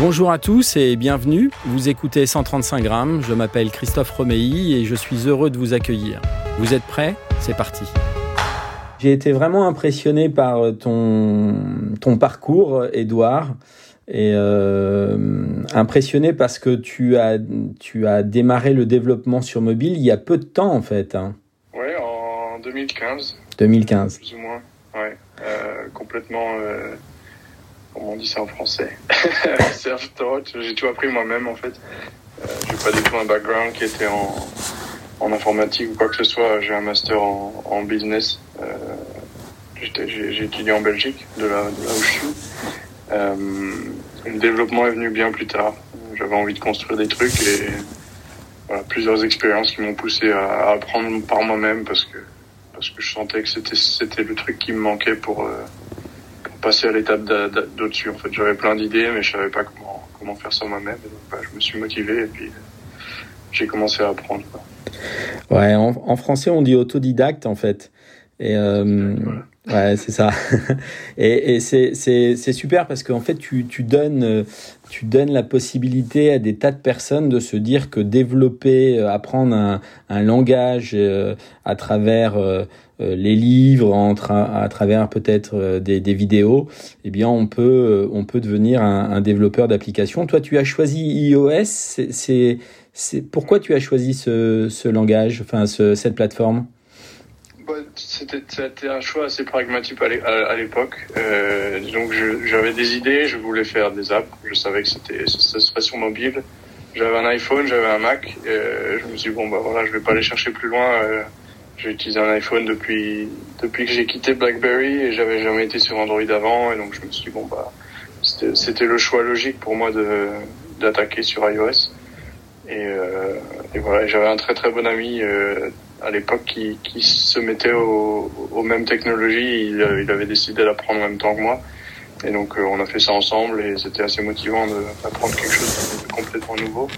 Bonjour à tous et bienvenue. Vous écoutez 135 grammes. Je m'appelle Christophe Romeilly et je suis heureux de vous accueillir. Vous êtes prêts? C'est parti. J'ai été vraiment impressionné par ton, ton parcours, Edouard. Et euh, impressionné parce que tu as, tu as démarré le développement sur mobile il y a peu de temps en fait. Hein. Oui, en 2015. 2015. Plus ou moins, ouais. Euh, complètement, euh, comment on dit ça en français Self-taught. J'ai tout appris moi-même en fait. Euh, j'ai pas du tout un background qui était en, en informatique ou quoi que ce soit. J'ai un master en, en business. Euh, j'ai étudié en Belgique, de là, de là où je suis. Euh, le développement est venu bien plus tard. J'avais envie de construire des trucs et voilà, plusieurs expériences qui m'ont poussé à, à, apprendre par moi-même parce que parce que je sentais que c'était c'était le truc qui me manquait pour, euh, passer à l'étape d'au-dessus. En fait, j'avais plein d'idées, mais je savais pas comment comment faire ça moi-même. Bah, je me suis motivé et puis j'ai commencé à apprendre. Ouais, en, en, français on dit autodidacte en fait. Et euh. Ouais, c'est ça. Et, et c'est, c'est, c'est super parce qu'en fait, tu, tu, donnes, tu donnes la possibilité à des tas de personnes de se dire que développer, euh, apprendre un, un langage euh, à travers euh, les livres, entre, à travers peut-être des, des vidéos, eh bien, on peut, on peut devenir un, un développeur d'application. Toi, tu as choisi iOS. C'est pourquoi tu as choisi ce, ce langage, enfin, ce, cette plateforme? C'était un choix assez pragmatique à l'époque. Euh, donc j'avais des idées, je voulais faire des apps. Je savais que c'était ça serait sur mobile. J'avais un iPhone, j'avais un Mac. Euh, je me suis dit, bon bah voilà, je vais pas aller chercher plus loin. Euh, j'ai utilisé un iPhone depuis depuis que j'ai quitté BlackBerry et j'avais jamais été sur Android avant. Et donc je me suis dit, bon bah c'était le choix logique pour moi de d'attaquer sur iOS. Et, euh, et voilà, j'avais un très très bon ami euh, à l'époque qui, qui, se mettait au, aux mêmes technologies. Il, il avait décidé d'apprendre en même temps que moi. Et donc euh, on a fait ça ensemble et c'était assez motivant d'apprendre quelque chose de complètement nouveau.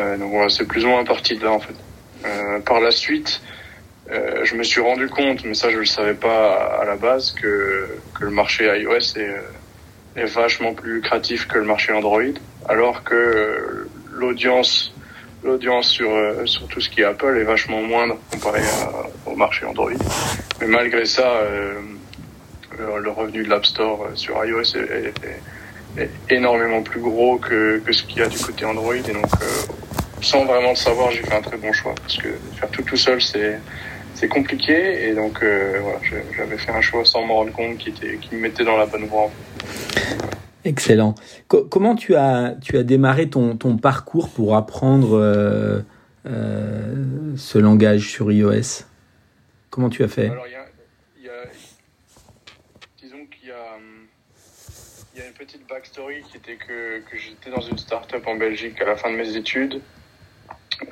Euh, donc voilà, c'est plus ou moins parti de là en fait. Euh, par la suite, euh, je me suis rendu compte, mais ça je le savais pas à, la base, que, que le marché iOS est, est vachement plus lucratif que le marché Android, alors que l'audience l'audience sur, euh, sur tout ce qui est Apple est vachement moindre comparé au marché Android. Mais malgré ça, euh, le, revenu de l'App Store sur iOS est, énormément plus gros que, ce qu'il y a du côté Android. Et donc, euh, sans vraiment le savoir, j'ai fait un très bon choix parce que faire tout tout seul, c'est compliqué et donc euh, voilà, j'avais fait un choix sans m'en rendre compte qui me mettait dans la bonne voie. Excellent. Co comment tu as, tu as démarré ton, ton parcours pour apprendre euh, euh, ce langage sur iOS? Comment tu as fait? Alors, a, y a, disons qu'il y, a une petite backstory qui était que, que j'étais dans une start-up en Belgique à la fin de mes études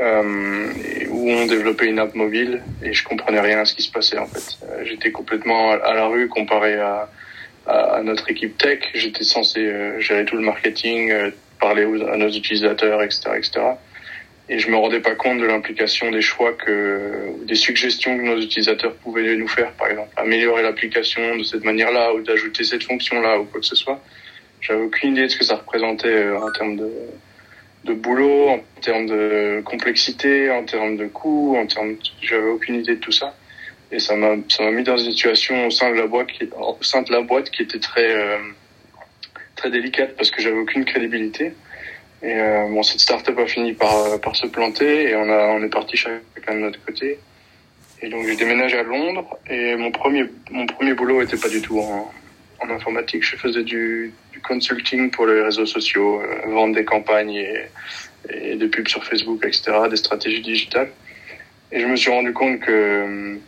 euh, où on développait une app mobile et je comprenais rien à ce qui se passait en fait. J'étais complètement à la rue comparé à à, notre équipe tech. J'étais censé euh, gérer tout le marketing, euh, parler aux, à nos utilisateurs, etc., etc. Et je me rendais pas compte de l'implication des choix que, des suggestions que nos utilisateurs pouvaient nous faire, par exemple, améliorer l'application de cette manière-là ou d'ajouter cette fonction-là ou quoi que ce soit. J'avais aucune idée de ce que ça représentait euh, en termes de, de boulot, en termes de complexité, en termes de coûts, en termes, j'avais aucune idée de tout ça et ça m'a ça m'a mis dans une situation au sein de la boîte qui était très euh, très délicate parce que j'avais aucune crédibilité. Et euh, bon cette startup a fini par par se planter et on a on est parti chacun de notre côté. Et donc j'ai déménagé à Londres et mon premier mon premier boulot était pas du tout en, informatique. Je faisais du, du consulting pour les réseaux sociaux euh, vendre des campagnes et, et des pubs sur Facebook etc des stratégies digitales. Et je me suis rendu compte que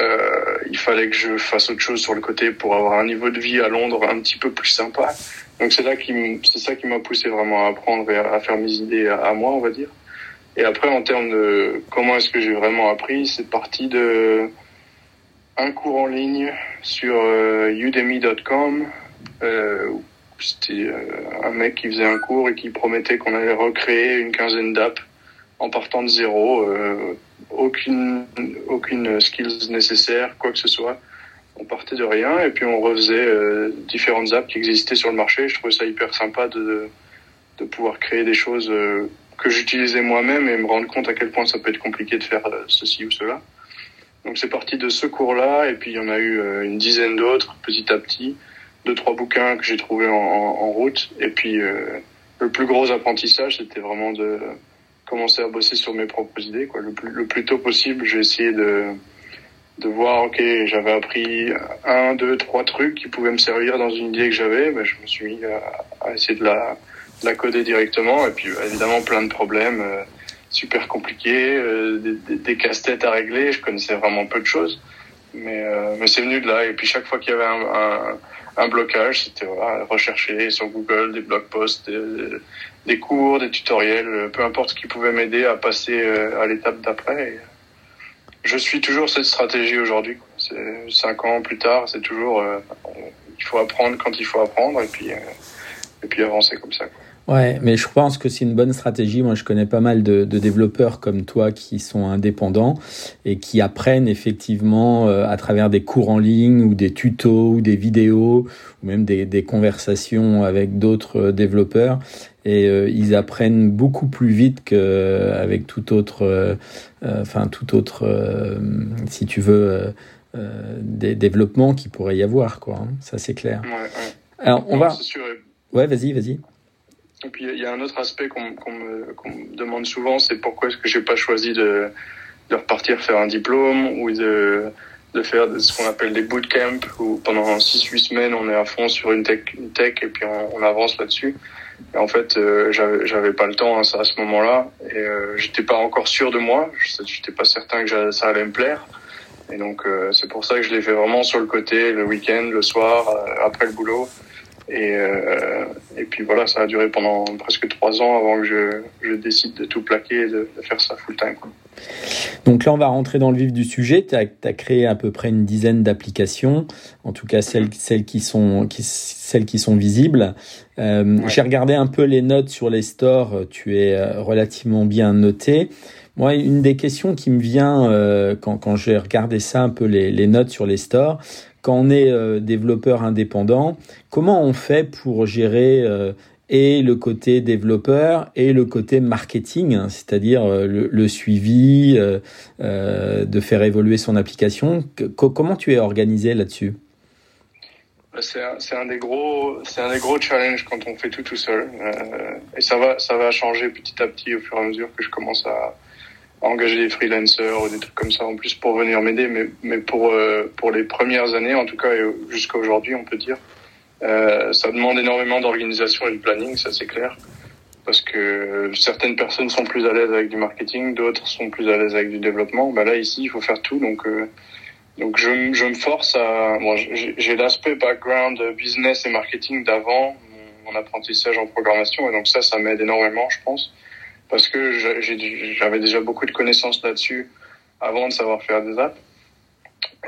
euh, il fallait que je fasse autre chose sur le côté pour avoir un niveau de vie à Londres un petit peu plus sympa Donc c'est là qui c'est ça qui m'a poussé vraiment à apprendre et à, faire mes idées à, moi, on va dire. Et après, en termes de comment est-ce que j'ai vraiment appris, c'est parti de un cours en ligne sur euh, udemy.com. Euh, c'était euh, un mec qui faisait un cours et qui promettait qu'on allait recréer une quinzaine d'apps en partant de zéro, euh, aucune aucune skills nécessaire, quoi que ce soit. On partait de rien et puis on refaisait euh, différentes apps qui existaient sur le marché. Je trouvais ça hyper sympa de de pouvoir créer des choses euh, que j'utilisais moi-même et me rendre compte à quel point ça peut être compliqué de faire ceci ou cela. Donc c'est parti de ce cours-là et puis il y en a eu une dizaine d'autres petit à petit, deux trois bouquins que j'ai trouvés en, en, route et puis le plus gros apprentissage c'était vraiment de commencer à bosser sur mes propres idées. Quoi. Le, plus, le plus tôt possible, j'ai essayé de, de voir, ok, j'avais appris un, deux, trois trucs qui pouvaient me servir dans une idée que j'avais. Ben, je me suis mis à, essayer de la, de la, coder directement. Et puis, évidemment, plein de problèmes euh, super compliqués, euh, des, casse-têtes à régler. Je connaissais vraiment peu de choses. Mais, euh, mais c'est venu de là. Et puis, chaque fois qu'il y avait un, un blocage, c'était rechercher sur Google des blog posts, cours, des tutoriels, euh, peu importe ce qui pouvait m'aider à passer euh, à l'étape d'après. Je suis toujours cette stratégie aujourd'hui. Cinq ans plus tard, c'est toujours euh, il faut apprendre quand il faut apprendre et puis et puis avancer comme ça. Ouais, mais je pense que c'est une bonne stratégie. Moi, je connais pas mal de, développeurs comme toi qui sont indépendants et qui apprennent effectivement euh, à travers des cours en ligne ou des tutos ou des vidéos ou même des, des conversations avec d'autres euh, développeurs. Et euh, ils apprennent beaucoup plus vite qu'avec tout autre, enfin tout autre, si tu veux, des développements qui pourrait y avoir, quoi. Hein. Ça, c'est clair. Ouais, ouais. Alors, on va. Ouais, vas-y, vas-y. Et puis il y a un autre aspect qu'on me, qu me, demande souvent, c'est pourquoi est-ce que j'ai pas choisi de, de repartir faire un diplôme ou de, de faire ce qu'on appelle des bootcamps où pendant 6-8 semaines on est à fond sur une tech, une tech et puis on, on avance là-dessus. Et en fait, euh, j'avais pas le temps hein, à ce moment-là et euh, j'étais pas encore sûr de moi. J'étais pas certain que ça allait me plaire. Et donc euh, c'est pour ça que je l'ai fait vraiment sur le côté, le week-end, le soir, euh, après le boulot. Et, euh, et puis voilà, ça a duré pendant presque trois ans avant que je, je décide de tout plaquer et de, de faire ça full time. Quoi. Donc là, on va rentrer dans le vif du sujet. Tu as, as, créé à peu près une dizaine d'applications, en tout cas celles, celles, qui, sont, qui, celles qui sont visibles. Euh, ouais. J'ai regardé un peu les notes sur les stores, tu es euh, relativement bien noté. Moi, une des questions qui me vient euh, quand, quand j'ai regardé ça, un peu les, les notes sur les stores, quand on est euh, développeur indépendant, comment on fait pour gérer euh, et le côté développeur et le côté marketing, hein, c'est-à-dire euh, le, suivi, de faire évoluer son application? Comment tu es organisé là-dessus? C'est un, un, des gros, c'est un des gros challenges quand on fait tout tout seul. et ça va, ça va changer petit à petit au fur et à mesure que je commence à, engager des freelancers ou des trucs comme ça en plus pour venir m'aider, mais, mais pour, euh, pour les premières années, en tout cas jusqu'à aujourd'hui, on peut dire, euh, ça demande énormément d'organisation et de planning, ça c'est clair. Parce que certaines personnes sont plus à l'aise avec du marketing, d'autres sont plus à l'aise avec du développement. Bah là, ici, il faut faire tout. Donc, euh, donc je, je me force à... Bon, j'ai l'aspect background business et marketing d'avant, mon apprentissage en programmation, et donc ça, ça m'aide énormément, je pense parce que j'avais déjà beaucoup de connaissances là-dessus avant de savoir faire des apps.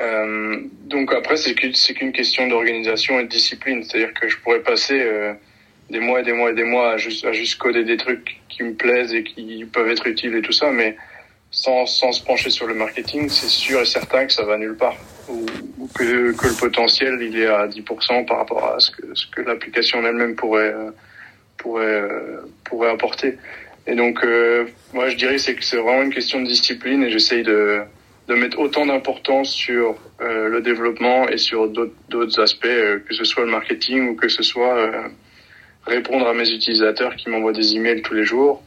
Euh, donc après, c'est qu'une question d'organisation et de discipline. C'est-à-dire que je pourrais passer euh, des mois et des mois et des mois à juste, coder des trucs qui me plaisent et qui peuvent être utiles et tout ça, mais sans, sans se pencher sur le marketing, c'est sûr et certain que ça va nulle part. Ou, que, le potentiel, il est à 10% par rapport à ce que, ce que l'application elle-même pourrait, euh, pourrait apporter. Et donc, euh, moi, je dirais c'est que c'est vraiment une question de discipline et j'essaye de, de mettre autant d'importance sur euh, le développement et sur d'autres aspects, euh, que ce soit le marketing ou que ce soit euh, répondre à mes utilisateurs qui m'envoient des emails tous les jours.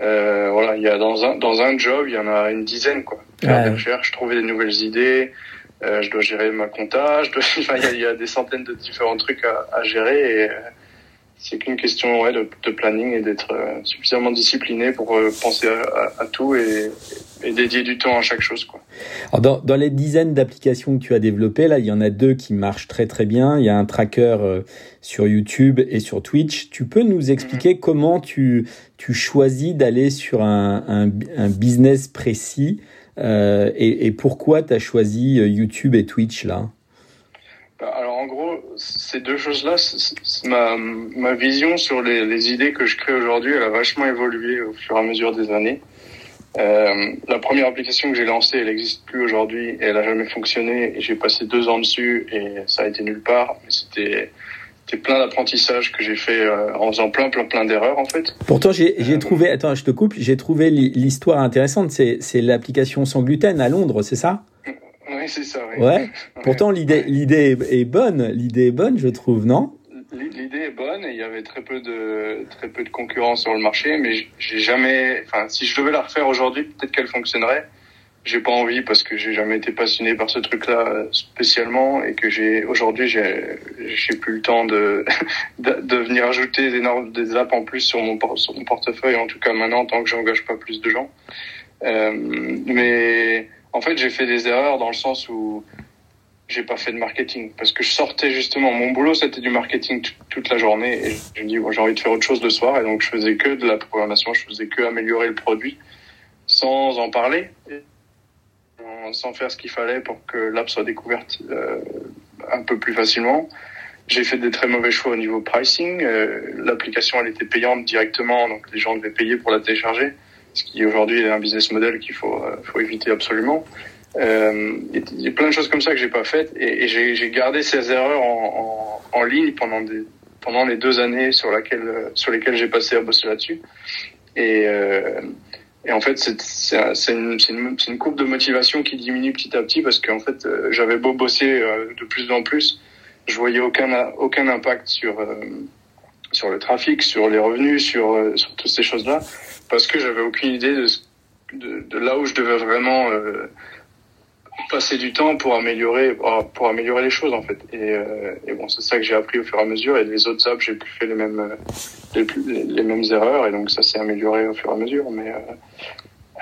Euh, voilà, il y a dans un dans un job, il y en a une dizaine quoi. Faire ouais. des recherches, trouver des nouvelles idées. je dois gérer ma compta. Je dois, enfin, il y, a, il y a des centaines de différents trucs à, à gérer et c'est qu'une question ouais, de, de, planning et d'être euh, suffisamment discipliné pour euh, penser à, à, à tout et, et, dédier du temps à chaque chose. Quoi. dans, dans, les dizaines d'applications que tu as développées, là, il y en a deux qui marchent très très bien. Il y a un tracker euh, sur YouTube et sur Twitch. Tu peux nous expliquer mhm. comment tu, tu choisis d'aller sur un, un, un, business précis euh, et, et, pourquoi tu as choisi YouTube et Twitch là? Alors en gros, ces deux choses-là, ma, ma vision sur les, les idées que je crée aujourd'hui, elle a vachement évolué au fur et à mesure des années. Euh, la première application que j'ai lancée, elle n'existe plus aujourd'hui et elle a jamais fonctionné. Et j'ai passé deux ans dessus et ça a été nulle part. Mais c'était plein d'apprentissages que j'ai fait euh, en faisant plein plein plein d'erreurs en fait. Pourtant j'ai euh, trouvé attends je te coupe j'ai trouvé l'histoire intéressante c'est c'est l'application sans gluten à Londres c'est ça? Oui c'est ça. Oui. Ouais. Pourtant l'idée l'idée est bonne l'idée est bonne je trouve non? L'idée est bonne et il y avait très peu de très peu de concurrence sur le marché, mais j'ai jamais. Enfin, si je devais la refaire aujourd'hui, peut-être qu'elle fonctionnerait. J'ai pas envie parce que j'ai jamais été passionné par ce truc-là spécialement et que j'ai aujourd'hui j'ai j'ai plus le temps de, de, venir ajouter des, des apps en plus sur mon sur mon portefeuille. En tout cas maintenant, tant que j'engage pas plus de gens. Euh, mais en fait, j'ai fait des erreurs dans le sens où j'ai pas fait de marketing. Parce que je sortais justement mon boulot c'était du marketing toute la journée. Et je me dis j'ai envie de faire autre chose le soir. Et donc je faisais que de la programmation. Je faisais que améliorer le produit sans en parler. Sans faire ce qu'il fallait pour que l'app soit découverte euh, un peu plus facilement. J'ai fait des très mauvais choix au niveau pricing. Euh, l'application elle était payante directement. Donc les gens devaient payer pour la télécharger ce qui aujourd'hui est un business model qu'il faut euh, faut éviter absolument. Euh, il y a plein de choses comme ça que j'ai pas faites et, j'ai gardé ces erreurs en, ligne pendant des, pendant les deux années sur laquelle sur lesquelles j'ai passé à bosser là-dessus. Et, euh, et en fait c'est une, une, une courbe de motivation qui diminue petit à petit parce qu'en fait euh, j'avais beau bosser euh, de plus en plus je voyais aucun aucun impact sur sur le trafic sur les revenus sur sur toutes ces choses là parce que j'avais aucune idée de, là où je devais vraiment passer du temps pour améliorer pour améliorer les choses en fait. Et, euh, et bon c'est ça que j'ai appris au fur et à mesure. Et les autres apps j'ai plus fait les mêmes euh, les, mêmes erreurs. Et donc ça s'est amélioré au fur et à mesure. Mais euh,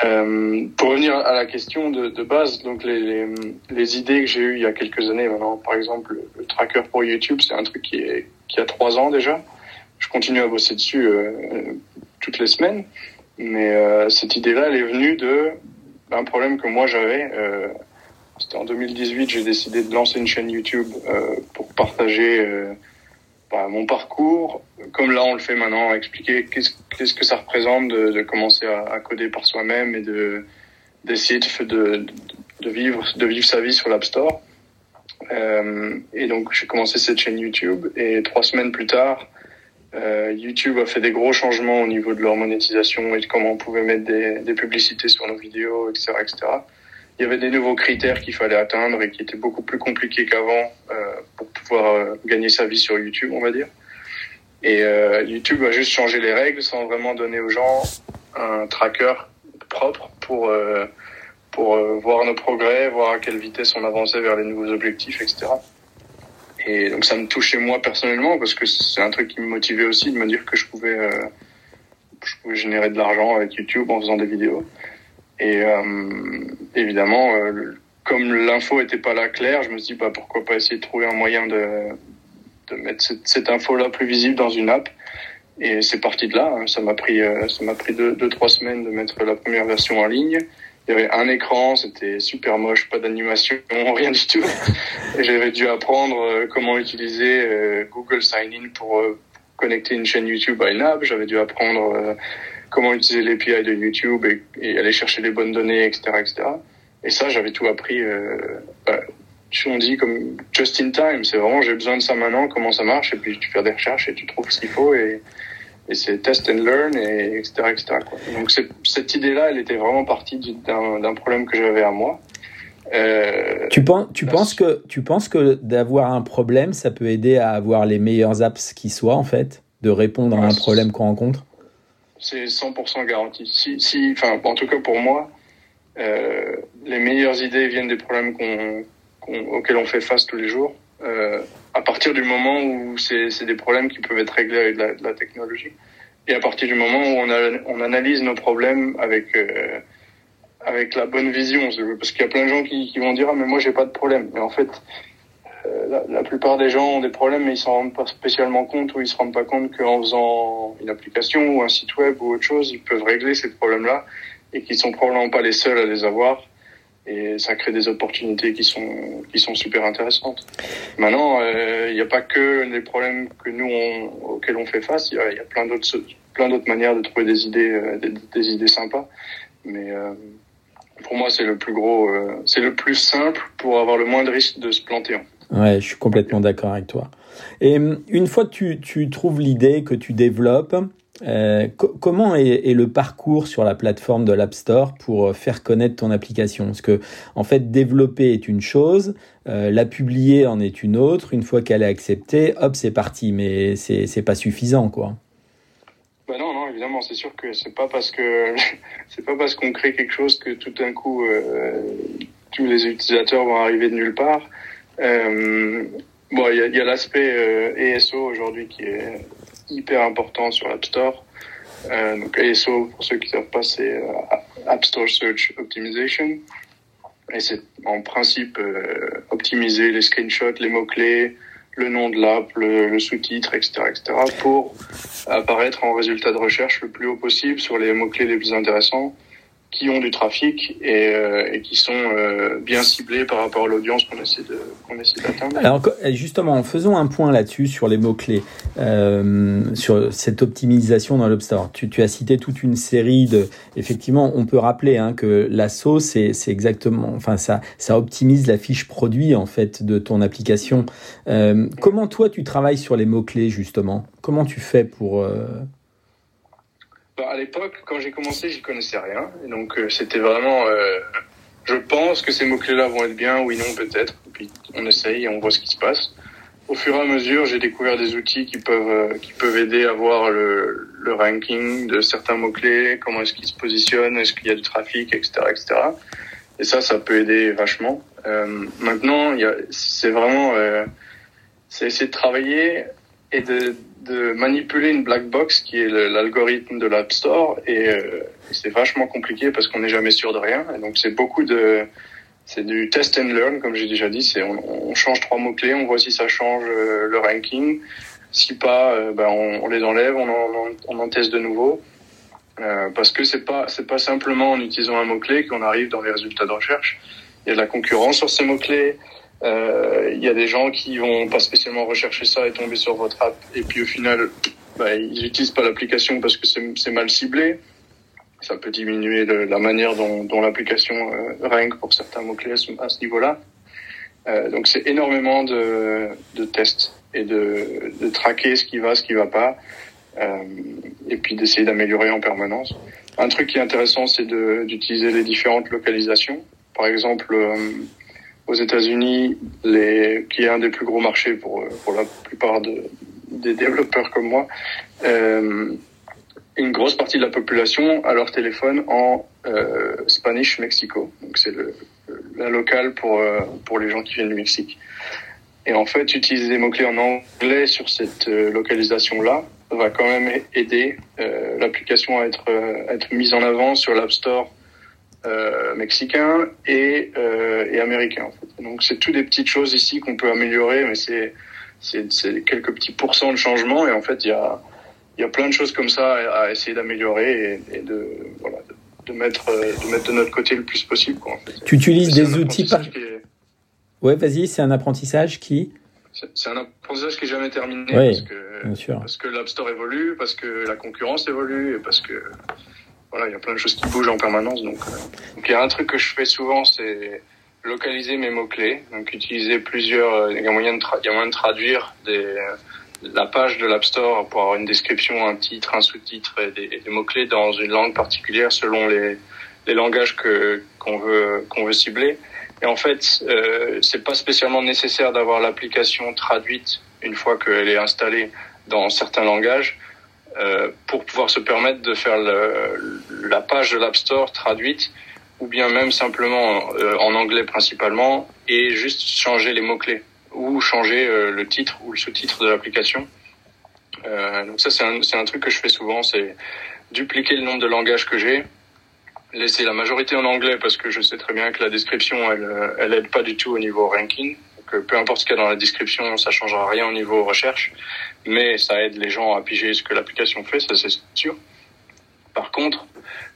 euh, pour revenir à la question de, base donc les, idées que j'ai eues il y a quelques années maintenant par exemple le, tracker pour YouTube c'est un truc qui a trois ans déjà. Je continue à bosser dessus euh, toutes les semaines mais cette idée là elle est venue de un problème que moi j'avais c'était en 2018, j'ai décidé de lancer une chaîne YouTube euh, pour partager euh, bah, mon parcours, comme là on le fait maintenant, expliquer qu'est-ce, que ça représente de, de commencer à, à, coder par soi-même et de d'essayer de, de, de, vivre de vivre sa vie sur l'App Store. Euh, et donc j'ai commencé cette chaîne YouTube et trois semaines plus tard, euh, YouTube a fait des gros changements au niveau de leur monétisation et de comment on pouvait mettre des, publicités sur nos vidéos, etc., etc il y avait des nouveaux critères qu'il fallait atteindre et qui étaient beaucoup plus compliqués qu'avant euh, pour pouvoir euh, gagner sa vie sur YouTube, on va dire. Et YouTube a juste changé les règles sans vraiment donner aux gens un tracker propre pour pour voir nos progrès, voir à quelle vitesse on avançait vers les nouveaux objectifs, etc. Et donc ça me touchait moi personnellement parce que c'est un truc qui me motivait aussi de me dire que je pouvais je pouvais générer de l'argent avec YouTube en faisant des vidéos. Et euh, évidemment, euh, comme l'info était pas là claire, je me suis dit bah, pourquoi pas essayer de trouver un moyen de, de mettre cette, cette info-là plus visible dans une app. Et c'est parti de là. Hein. Ça m'a pris, euh, ça m'a pris deux, deux, trois semaines de mettre la première version en ligne. Il y avait un écran, c'était super moche, pas d'animation, rien du tout. J'avais dû apprendre comment utiliser Google Sign In pour connecter une chaîne YouTube à une app. J'avais dû apprendre comment utiliser l'API de YouTube et, aller chercher les bonnes données, etc., etc. Et ça, j'avais tout appris. Euh, bah, on dit comme just in time. C'est vraiment j'ai besoin de ça maintenant, comment ça marche, et puis tu fais des recherches et tu trouves ce qu'il faut et c'est test and learn et etc etc. Quoi. Donc cette idée-là, elle était vraiment partie d'un problème que j'avais à moi. Euh, tu penses, tu penses que tu penses que d'avoir un problème, ça peut aider à avoir les meilleures apps qui soient en fait, de répondre à un problème qu'on rencontre? C'est 100% garanti. Si, si, enfin, en tout cas pour moi, euh, les meilleures idées viennent des problèmes qu'on, auxquels on fait face tous les jours. Euh, à partir du moment où c'est, des problèmes qui peuvent être réglés avec la, de la, technologie, et à partir du moment où on, a, on analyse nos problèmes avec euh, avec la bonne vision. Parce qu'il y a plein de gens qui, qui vont dire ah mais moi j'ai pas de problème. Mais en fait, euh, la, plupart des gens ont des problèmes mais ils s'en rendent pas spécialement compte ou ils se rendent pas compte qu'en faisant une application ou un site web ou autre chose, ils peuvent régler ces problèmes-là et qu'ils sont probablement pas les seuls à les avoir. Et ça crée des opportunités qui sont qui sont super intéressantes. Maintenant, euh, il n'y a pas que les problèmes que nous auxquels on fait face. Il y a, plein d'autres plein d'autres manières de trouver des idées euh, des, idées sympas. Mais euh, pour moi, c'est le plus gros, euh, c'est le plus simple pour avoir le moins de risque de se planter. Ouais, je suis complètement d'accord avec toi. Et hum, une fois que tu, tu trouves l'idée, que tu développes, euh, comment est, le parcours sur la plateforme de l'App Store pour euh, faire connaître ton application? Parce que, en fait, développer est une chose, euh, la publier en est une autre. Une fois qu'elle est acceptée, hop, c'est parti. Mais c'est pas suffisant, quoi. Bah non, non, évidemment, c'est sûr que c'est pas parce que c'est pas parce qu'on crée quelque chose que tout d'un coup tous les utilisateurs vont arriver de nulle part. Bon, il y a, l'aspect ESO aujourd'hui qui est hyper important sur l'App Store. Euh, donc ESO, pour ceux qui ne savent pas, c'est euh, App Store Search Optimization. Et c'est en principe euh, optimiser les screenshots, les mots-clés, le nom de l'app, le, le sous-titre, etc., etc., pour apparaître en résultat de recherche le plus haut possible sur les mots-clés les plus intéressants qui ont du trafic et, euh, et qui sont euh, bien ciblés par rapport à l'audience qu'on essaie de qu'on essaie d'atteindre. Alors justement, faisons un point là-dessus sur les mots clés, euh, sur cette optimisation dans l'App Store. Tu, tu, as cité toute une série de. Effectivement, on peut rappeler hein, que la sauce, c'est, c'est exactement, enfin ça ça optimise la fiche produit en fait de ton application. Euh, comment toi tu travailles sur les mots clés justement? Comment tu fais pour euh, bah, à l'époque, quand j'ai commencé, j'y connaissais rien. Donc, euh, c'était vraiment, euh, je pense que ces mots-clés-là vont être bien, oui, non, peut-être. Puis, on essaye et on voit ce qui se passe. Au fur et à mesure, j'ai découvert des outils qui peuvent, euh, qui peuvent aider à voir le, le ranking de certains mots-clés, comment est-ce qu'ils se positionnent, est-ce qu'il y a du trafic, etc., etc. Et ça, ça peut aider vachement. Euh, maintenant, c'est vraiment, euh, c'est essayer de travailler et de, de manipuler une black box qui est l'algorithme de l'App Store et euh, c'est vachement compliqué parce qu'on n'est jamais sûr de rien. Et donc c'est beaucoup de c'est du test and learn comme j'ai déjà dit. C'est on, on, change trois mots clés on voit si ça change euh, le ranking. Si pas euh, ben on, les enlève on en, on en teste de nouveau. Euh, parce que c'est pas c'est pas simplement en utilisant un mot clé qu'on arrive dans les résultats de recherche. Il y a de la concurrence sur ces mots clés il y a des gens qui vont pas spécialement rechercher ça et tomber sur votre app et puis au final bah, ils n'utilisent pas l'application parce que c'est mal ciblé. Ça peut diminuer le, la manière dont, dont l'application euh, rank pour certains mots-clés à ce niveau-là. Euh, donc c'est énormément de, de, tests et de, de traquer ce qui va, ce qui va pas, euh, et puis d'essayer d'améliorer en permanence. Un truc qui est intéressant, c'est d'utiliser les différentes localisations. Par exemple, euh, aux États-Unis, qui est un des plus gros marchés pour, la plupart de, des développeurs comme moi, euh, une grosse partie de la population a leur téléphone en euh, Spanish Mexico. Donc c'est la locale pour, euh, pour les gens qui viennent du Mexique. Et en fait, utiliser des mots-clés en anglais sur cette localisation-là va quand même aider l'application à être mise en avant sur l'App Store euh, mexicain et, euh, et américain. En fait. Donc c'est tout des petites choses ici qu'on peut améliorer, mais c'est c'est quelques petits pourcents de changement et en fait il y a il y a plein de choses comme ça à, essayer d'améliorer et, et, de voilà de, de, mettre de mettre de notre côté le plus possible. Quoi, en fait. Tu utilises des outils par... Est... Ouais, vas-y, c'est un apprentissage qui c'est un apprentissage qui est jamais terminé oui, parce que bien sûr. parce que l'App Store évolue, parce que la concurrence évolue et parce que voilà, il y a plein de choses qui bougent en permanence. Donc, euh, donc il y a un truc que je fais souvent, c'est localiser mes mots clés. Donc utiliser plusieurs. Il y a moyen de, y a moyen de traduire des, la page de l'App Store pour avoir une description, un titre, un sous-titre et des, des mots clés dans une langue particulière selon les, les langages que qu'on veut qu'on veut cibler. Et en fait, euh, c'est pas spécialement nécessaire d'avoir l'application traduite une fois qu'elle est installée dans certains langages euh, pour pouvoir se permettre de faire le, la page de l'App Store traduite ou bien même simplement euh, en anglais principalement et juste changer les mots-clés ou changer euh, le titre ou le sous-titre de l'application. Euh, donc ça c'est un, un truc que je fais souvent, c'est dupliquer le nombre de langages que j'ai laisser la majorité en anglais parce que je sais très bien que la description, elle, elle aide pas du tout au niveau ranking. Donc, peu importe ce qu'il y a dans la description, ça changera rien au niveau recherche, mais ça aide les gens à piger ce que l'application fait, ça c'est sûr. Par contre,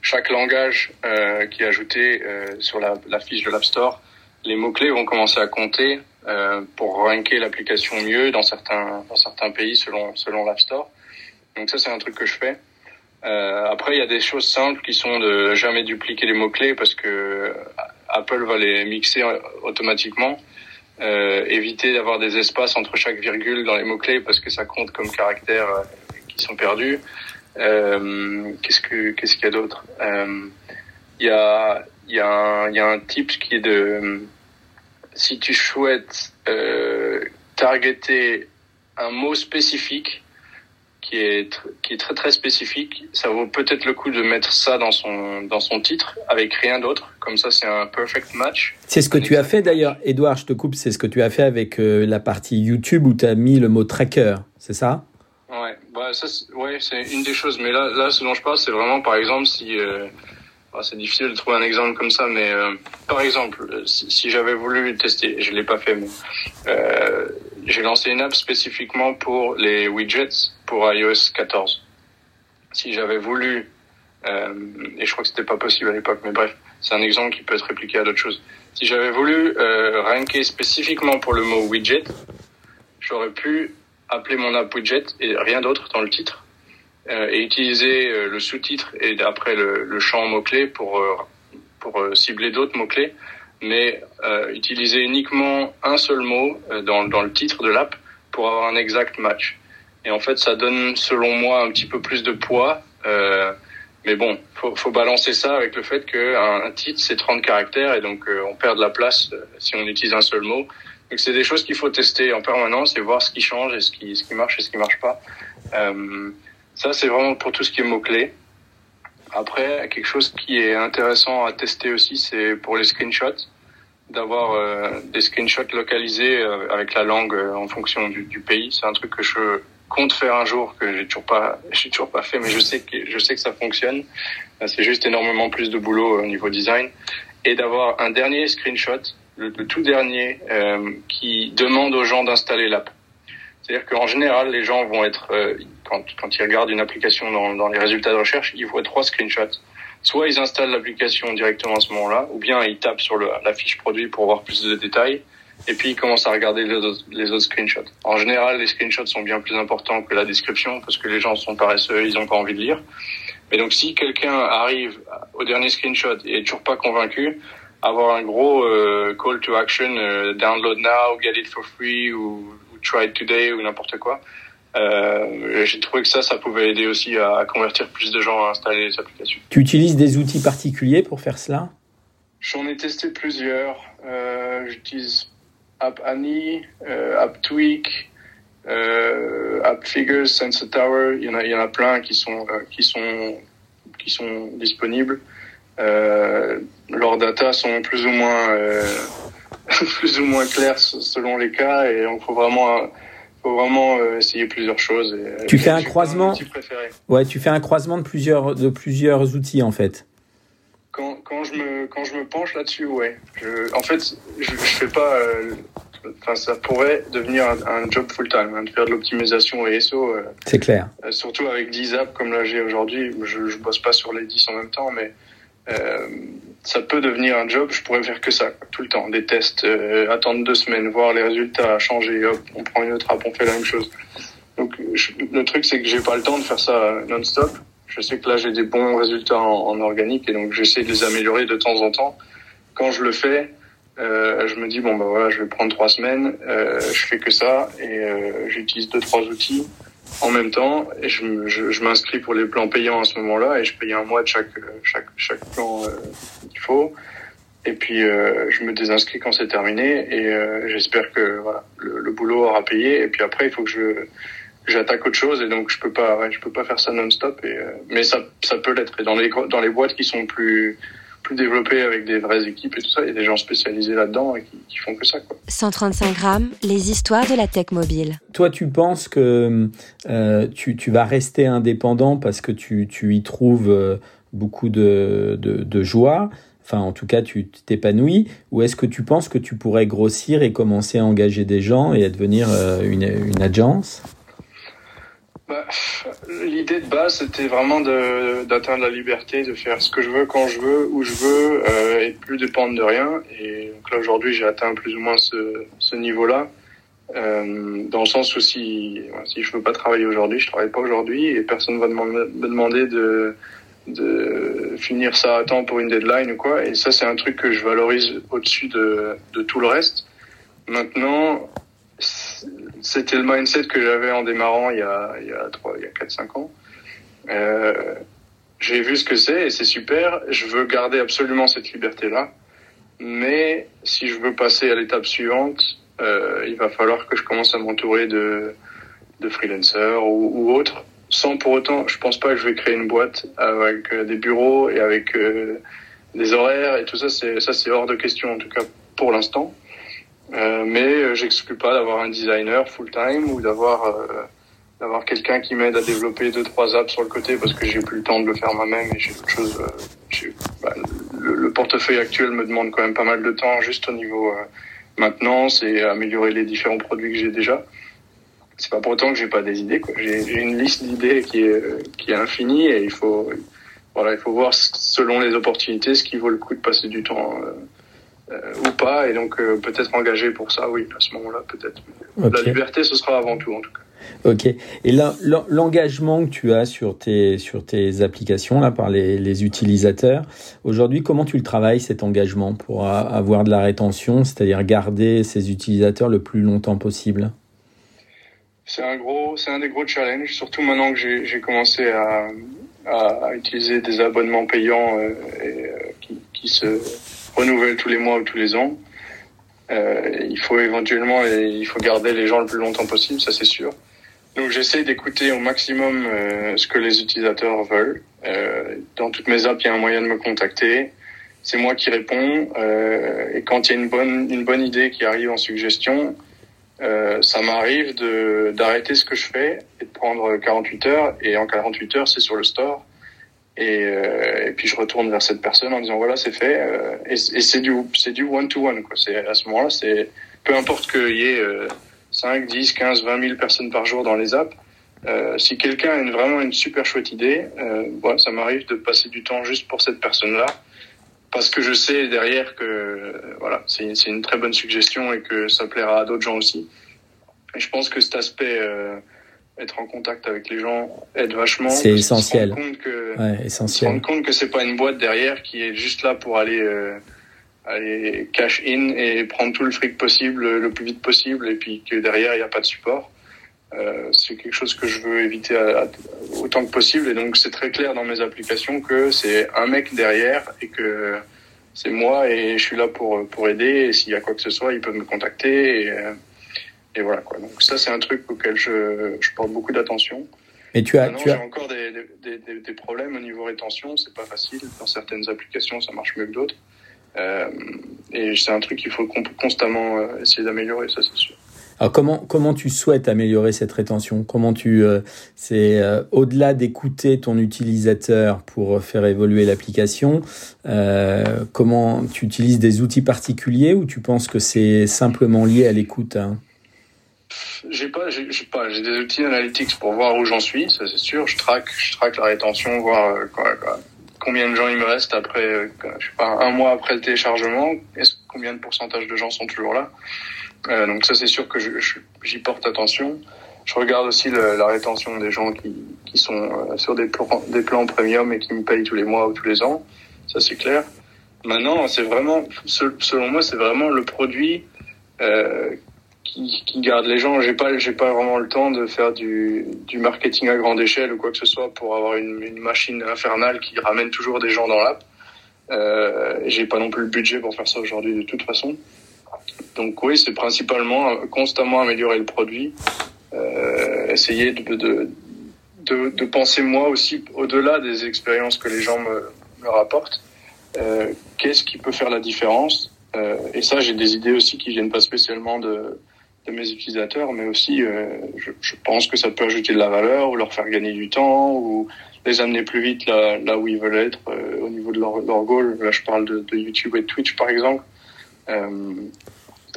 chaque langage euh, qui est ajouté euh, sur la, la, fiche de l'App Store, les mots-clés vont commencer à compter euh, pour ranker l'application mieux dans certains, dans certains pays selon, selon l'App Store. Donc ça, c'est un truc que je fais. Euh, après, il y a des choses simples qui sont de jamais dupliquer les mots-clés parce que Apple va les mixer automatiquement. Euh, éviter d'avoir des espaces entre chaque virgule dans les mots-clés parce que ça compte comme caractères euh, qui sont perdus. Euh, qu'est-ce que qu'est-ce qu'il y a d'autre? Euh, Il y a il y a un il y a un tip qui est de si tu souhaites targeter un mot spécifique qui est qui est très très spécifique. Ça vaut peut-être le coup de mettre ça dans son dans son titre avec rien d'autre. Comme ça, c'est un perfect match. C'est ce que tu as fait d'ailleurs, Edouard. Je te coupe. C'est ce que tu as fait avec euh, la partie YouTube où tu as mis le mot tracker. C'est ça? Ouais, bah ça, ouais, c'est une des choses. Mais là, là, ce dont je parle, c'est vraiment, par exemple, si euh, bah, c'est difficile de trouver un exemple comme ça, mais euh, par exemple, si, si j'avais voulu tester, je l'ai pas fait, mais j'ai lancé une app spécifiquement pour les widgets pour iOS 14. Si j'avais voulu, euh, et je crois que c'était pas possible à l'époque, mais bref, c'est un exemple qui peut être répliqué à d'autres choses. Si j'avais voulu euh, ranker spécifiquement pour le mot widget, j'aurais pu appeler mon app widget et rien d'autre dans le titre euh, et utiliser euh, le sous-titre et après le, le champ mot-clé pour euh, pour euh, cibler d'autres mots-clés mais utiliser uniquement un seul mot dans, dans le titre de l'app pour avoir un exact match. Et en fait, ça donne, selon moi, un petit peu plus de poids. Euh, mais bon, faut, faut balancer ça avec le fait qu'un un titre, c'est 30 caractères et donc euh, on perd de la place euh, si on utilise un seul mot. Donc c'est des choses qu'il faut tester en permanence et voir ce qui change et ce qui, ce qui marche et ce qui marche pas. Euh, ça, c'est vraiment pour tout ce qui est mots-clés. Après, quelque chose qui est intéressant à tester aussi, c'est pour les screenshots, d'avoir euh, des screenshots localisés euh, avec la langue euh, en fonction du, du pays. C'est un truc que je compte faire un jour que j'ai toujours pas, j'ai toujours pas fait, mais je sais que je sais que ça fonctionne. C'est juste énormément plus de boulot au niveau design et d'avoir un dernier screenshot, le, le tout dernier, euh, qui demande aux gens d'installer l'app. C'est-à-dire qu'en général, les gens vont être, euh, quand, quand ils regardent une application dans, dans les résultats de recherche, ils voient trois screenshots. Soit ils installent l'application directement à ce moment-là, ou bien ils tapent sur le, la fiche produit pour voir plus de détails, et puis ils commencent à regarder les autres, les autres screenshots. En général, les screenshots sont bien plus importants que la description, parce que les gens sont paresseux, ils n'ont pas envie de lire. Mais donc si quelqu'un arrive au dernier screenshot et est toujours pas convaincu, avoir un gros euh, call to action, euh, download now, get it for free, ou, ou try it today, ou n'importe quoi, euh, j'ai trouvé que ça, ça pouvait aider aussi à, à, convertir plus de gens à installer les applications. Tu utilises des outils particuliers pour faire cela? J'en ai testé plusieurs. Euh, J'utilise App Annie, App Tweak, euh, App Figures, Sensor Tower. Il y en a, il y en a plein qui sont euh, qui sont qui sont disponibles. Euh, leurs data sont plus ou moins euh, plus ou moins claires selon les cas et on faut vraiment faut vraiment essayer plusieurs choses. Et, tu fais un croisement. Ouais, tu fais un croisement de plusieurs de plusieurs outils en fait. Quand, quand je me quand je me penche là-dessus, ouais. Je, en fait, je, je fais pas. Enfin, euh, ça pourrait devenir un, un job full time, hein, de faire de l'optimisation et SO. Euh, C'est clair. surtout avec 10 apps comme là j'ai aujourd'hui. Je, je bosse pas sur les 10 en même temps, mais ça peut devenir un job. Je pourrais faire que ça tout le temps, des tests, attendre deux semaines, voir les résultats, changer. Hop, on prend une autre app, on fait la même chose. Donc je, le truc c'est que j'ai pas le temps de faire ça non-stop. Je sais que là j'ai des bons résultats en, en, organique et donc j'essaie de les améliorer de temps en temps. Quand je le fais, euh, je me dis bon bah voilà, je vais prendre trois semaines, euh, je fais que ça et euh, j'utilise deux trois outils en même temps et je, je, je m'inscris pour les plans payants à ce moment-là et je paye un mois de chaque chaque chaque plan qu'il faut et puis euh, je me désinscris quand c'est terminé et euh, j'espère que voilà le, le, boulot aura payé et puis après il faut que je j'attaque autre chose et donc je peux pas ouais, je peux pas faire ça non-stop et euh, mais ça ça peut l'être. Et dans les dans les boîtes qui sont plus plus développées avec des vraies équipes et tout ça il y a des gens spécialisés là-dedans et qui, qui font que ça quoi. 135 grammes les histoires de la tech mobile. Toi tu penses que euh, tu, tu vas rester indépendant parce que tu, tu y trouves beaucoup de, de, joie? Enfin, en tout cas, tu t'épanouis. Ou est-ce que tu penses que tu pourrais grossir et commencer à engager des gens et à devenir une, une agence? Bah, L'idée de base, c'était vraiment d'atteindre la liberté, de faire ce que je veux, quand je veux, où je veux, euh, et plus dépendre de rien. Et donc là, aujourd'hui, j'ai atteint plus ou moins ce, ce niveau-là. Euh, dans le sens où si, si je veux pas travailler aujourd'hui, je travaille pas aujourd'hui, et personne va me demander de, de finir ça à temps pour une deadline ou quoi. Et ça, c'est un truc que je valorise au-dessus de, de tout le reste. Maintenant, c'était le mindset que j'avais en démarrant il y a il y a trois il y a quatre cinq ans. Euh, j'ai vu ce que c'est et c'est super. Je veux garder absolument cette liberté là, mais si je veux passer à l'étape suivante, euh, il va falloir que je commence à m'entourer de de freelancers ou, autres. Sans pour autant, je pense pas que je vais créer une boîte avec euh, des bureaux et avec des horaires et tout ça. C'est ça c'est hors de question en tout cas pour l'instant. Euh, mais euh, j'exclus pas d'avoir un designer full time ou d'avoir euh, d'avoir quelqu'un qui m'aide à développer deux trois apps sur le côté parce que j'ai plus le temps de le faire moi-même et j'ai autre chose. Bah, le, portefeuille actuel me demande quand même pas mal de temps juste au niveau maintenance et améliorer les différents produits que j'ai déjà. C'est pas pour autant que j'ai pas des idées. J'ai une liste d'idées qui est qui est infinie et il faut voilà il faut voir selon les opportunités ce qui vaut le coup de passer du temps ou pas, et donc euh, peut-être engagé pour ça, oui, à ce moment-là, peut-être. La liberté, ce sera avant tout, en tout cas. Ok. Et là, l'engagement que tu as sur tes, sur tes applications là, par les, les utilisateurs, aujourd'hui, comment tu le travailles cet engagement pour avoir de la rétention, c'est-à-dire garder ces utilisateurs le plus longtemps possible? C'est un, gros, un des gros challenges, surtout maintenant que j'ai commencé à, à, utiliser des abonnements payants euh, et, qui, qui se renouvelle tous les mois ou tous les ans. Euh, il faut éventuellement, il faut garder les gens le plus longtemps possible, ça c'est sûr. Donc j'essaie d'écouter au maximum euh, ce que les utilisateurs veulent. Euh, dans toutes mes apps, il y a un moyen de me contacter. C'est moi qui réponds. Euh, et quand il y a une bonne, une bonne idée qui arrive en suggestion, euh, ça m'arrive de d'arrêter ce que je fais et de prendre 48 heures. Et en 48 heures, c'est sur le store. Et, euh, et, puis je retourne vers cette personne en disant voilà c'est fait euh, et, c'est du c'est du one to one quoi. C'est à ce moment-là c'est peu importe qu'il y ait euh, 5 10 15 20 000 personnes par jour dans les apps euh, si quelqu'un a une, vraiment une super chouette idée euh, voilà, ça m'arrive de passer du temps juste pour cette personne là parce que je sais derrière que voilà c'est c'est une très bonne suggestion et que ça plaira à d'autres gens aussi. Et je pense que cet aspect être en contact avec les gens aide vachement. C'est essentiel. Se rendre compte que, ouais, essentiel. Se rendre compte que c'est pas une boîte derrière qui est juste là pour aller euh, aller cash in et prendre tout le fric possible le plus vite possible et puis que derrière il n'y a pas de support. Euh, c'est quelque chose que je veux éviter à, autant que possible et donc c'est très clair dans mes applications que c'est un mec derrière et que c'est moi et je suis là pour pour aider et s'il y a quoi que ce soit il peut me contacter et, euh, et voilà quoi. Donc ça c'est un truc auquel je, je porte beaucoup d'attention. Et tu as, tu as... j'ai encore des, des, des, des, problèmes au niveau rétention, c'est pas facile. Dans certaines applications, ça marche mieux que d'autres. Euh, et c'est un truc qu'il faut constamment euh, essayer d'améliorer, ça c'est sûr. Alors comment comment tu souhaites améliorer cette rétention? Comment tu euh, c'est euh, au-delà d'écouter ton utilisateur pour faire évoluer l'application, euh, comment tu utilises des outils particuliers ou tu penses que c'est simplement lié à l'écoute hein? J'ai pas, j'ai pas, j'ai des outils analytics pour voir où j'en suis, ça c'est sûr. Je traque, je traque la rétention, voir euh, quoi, combien de gens il me reste après, euh, je sais pas, un mois après le téléchargement. Est-ce combien de pourcentage de gens sont toujours là? Euh, Donc ça c'est sûr que j'y porte attention. Je regarde aussi la rétention des gens qui, qui sont euh, sur des plans, des plans premium et qui me payent tous les mois ou tous les ans. Ça c'est clair. Maintenant, c'est vraiment, selon moi, c'est vraiment le produit euh, qui, qui garde les gens. J'ai pas, j'ai pas vraiment le temps de faire du, du marketing à grande échelle ou quoi que ce soit pour avoir une, machine infernale qui ramène toujours des gens dans l'app. Euh, j'ai pas non plus le budget pour faire ça aujourd'hui de toute façon. Donc oui, c'est principalement constamment améliorer le produit, euh, essayer de, de, de, de, penser moi aussi au-delà des expériences que les gens me, me rapportent. Euh, Qu'est-ce qui peut faire la différence? Euh, Et ça, j'ai des idées aussi qui viennent pas spécialement de de mes utilisateurs, mais aussi je, je, pense que ça peut ajouter de la valeur ou leur faire gagner du temps ou les amener plus vite là, où ils veulent être au niveau de leur, leur goal. Là, je parle de, YouTube et Twitch par exemple.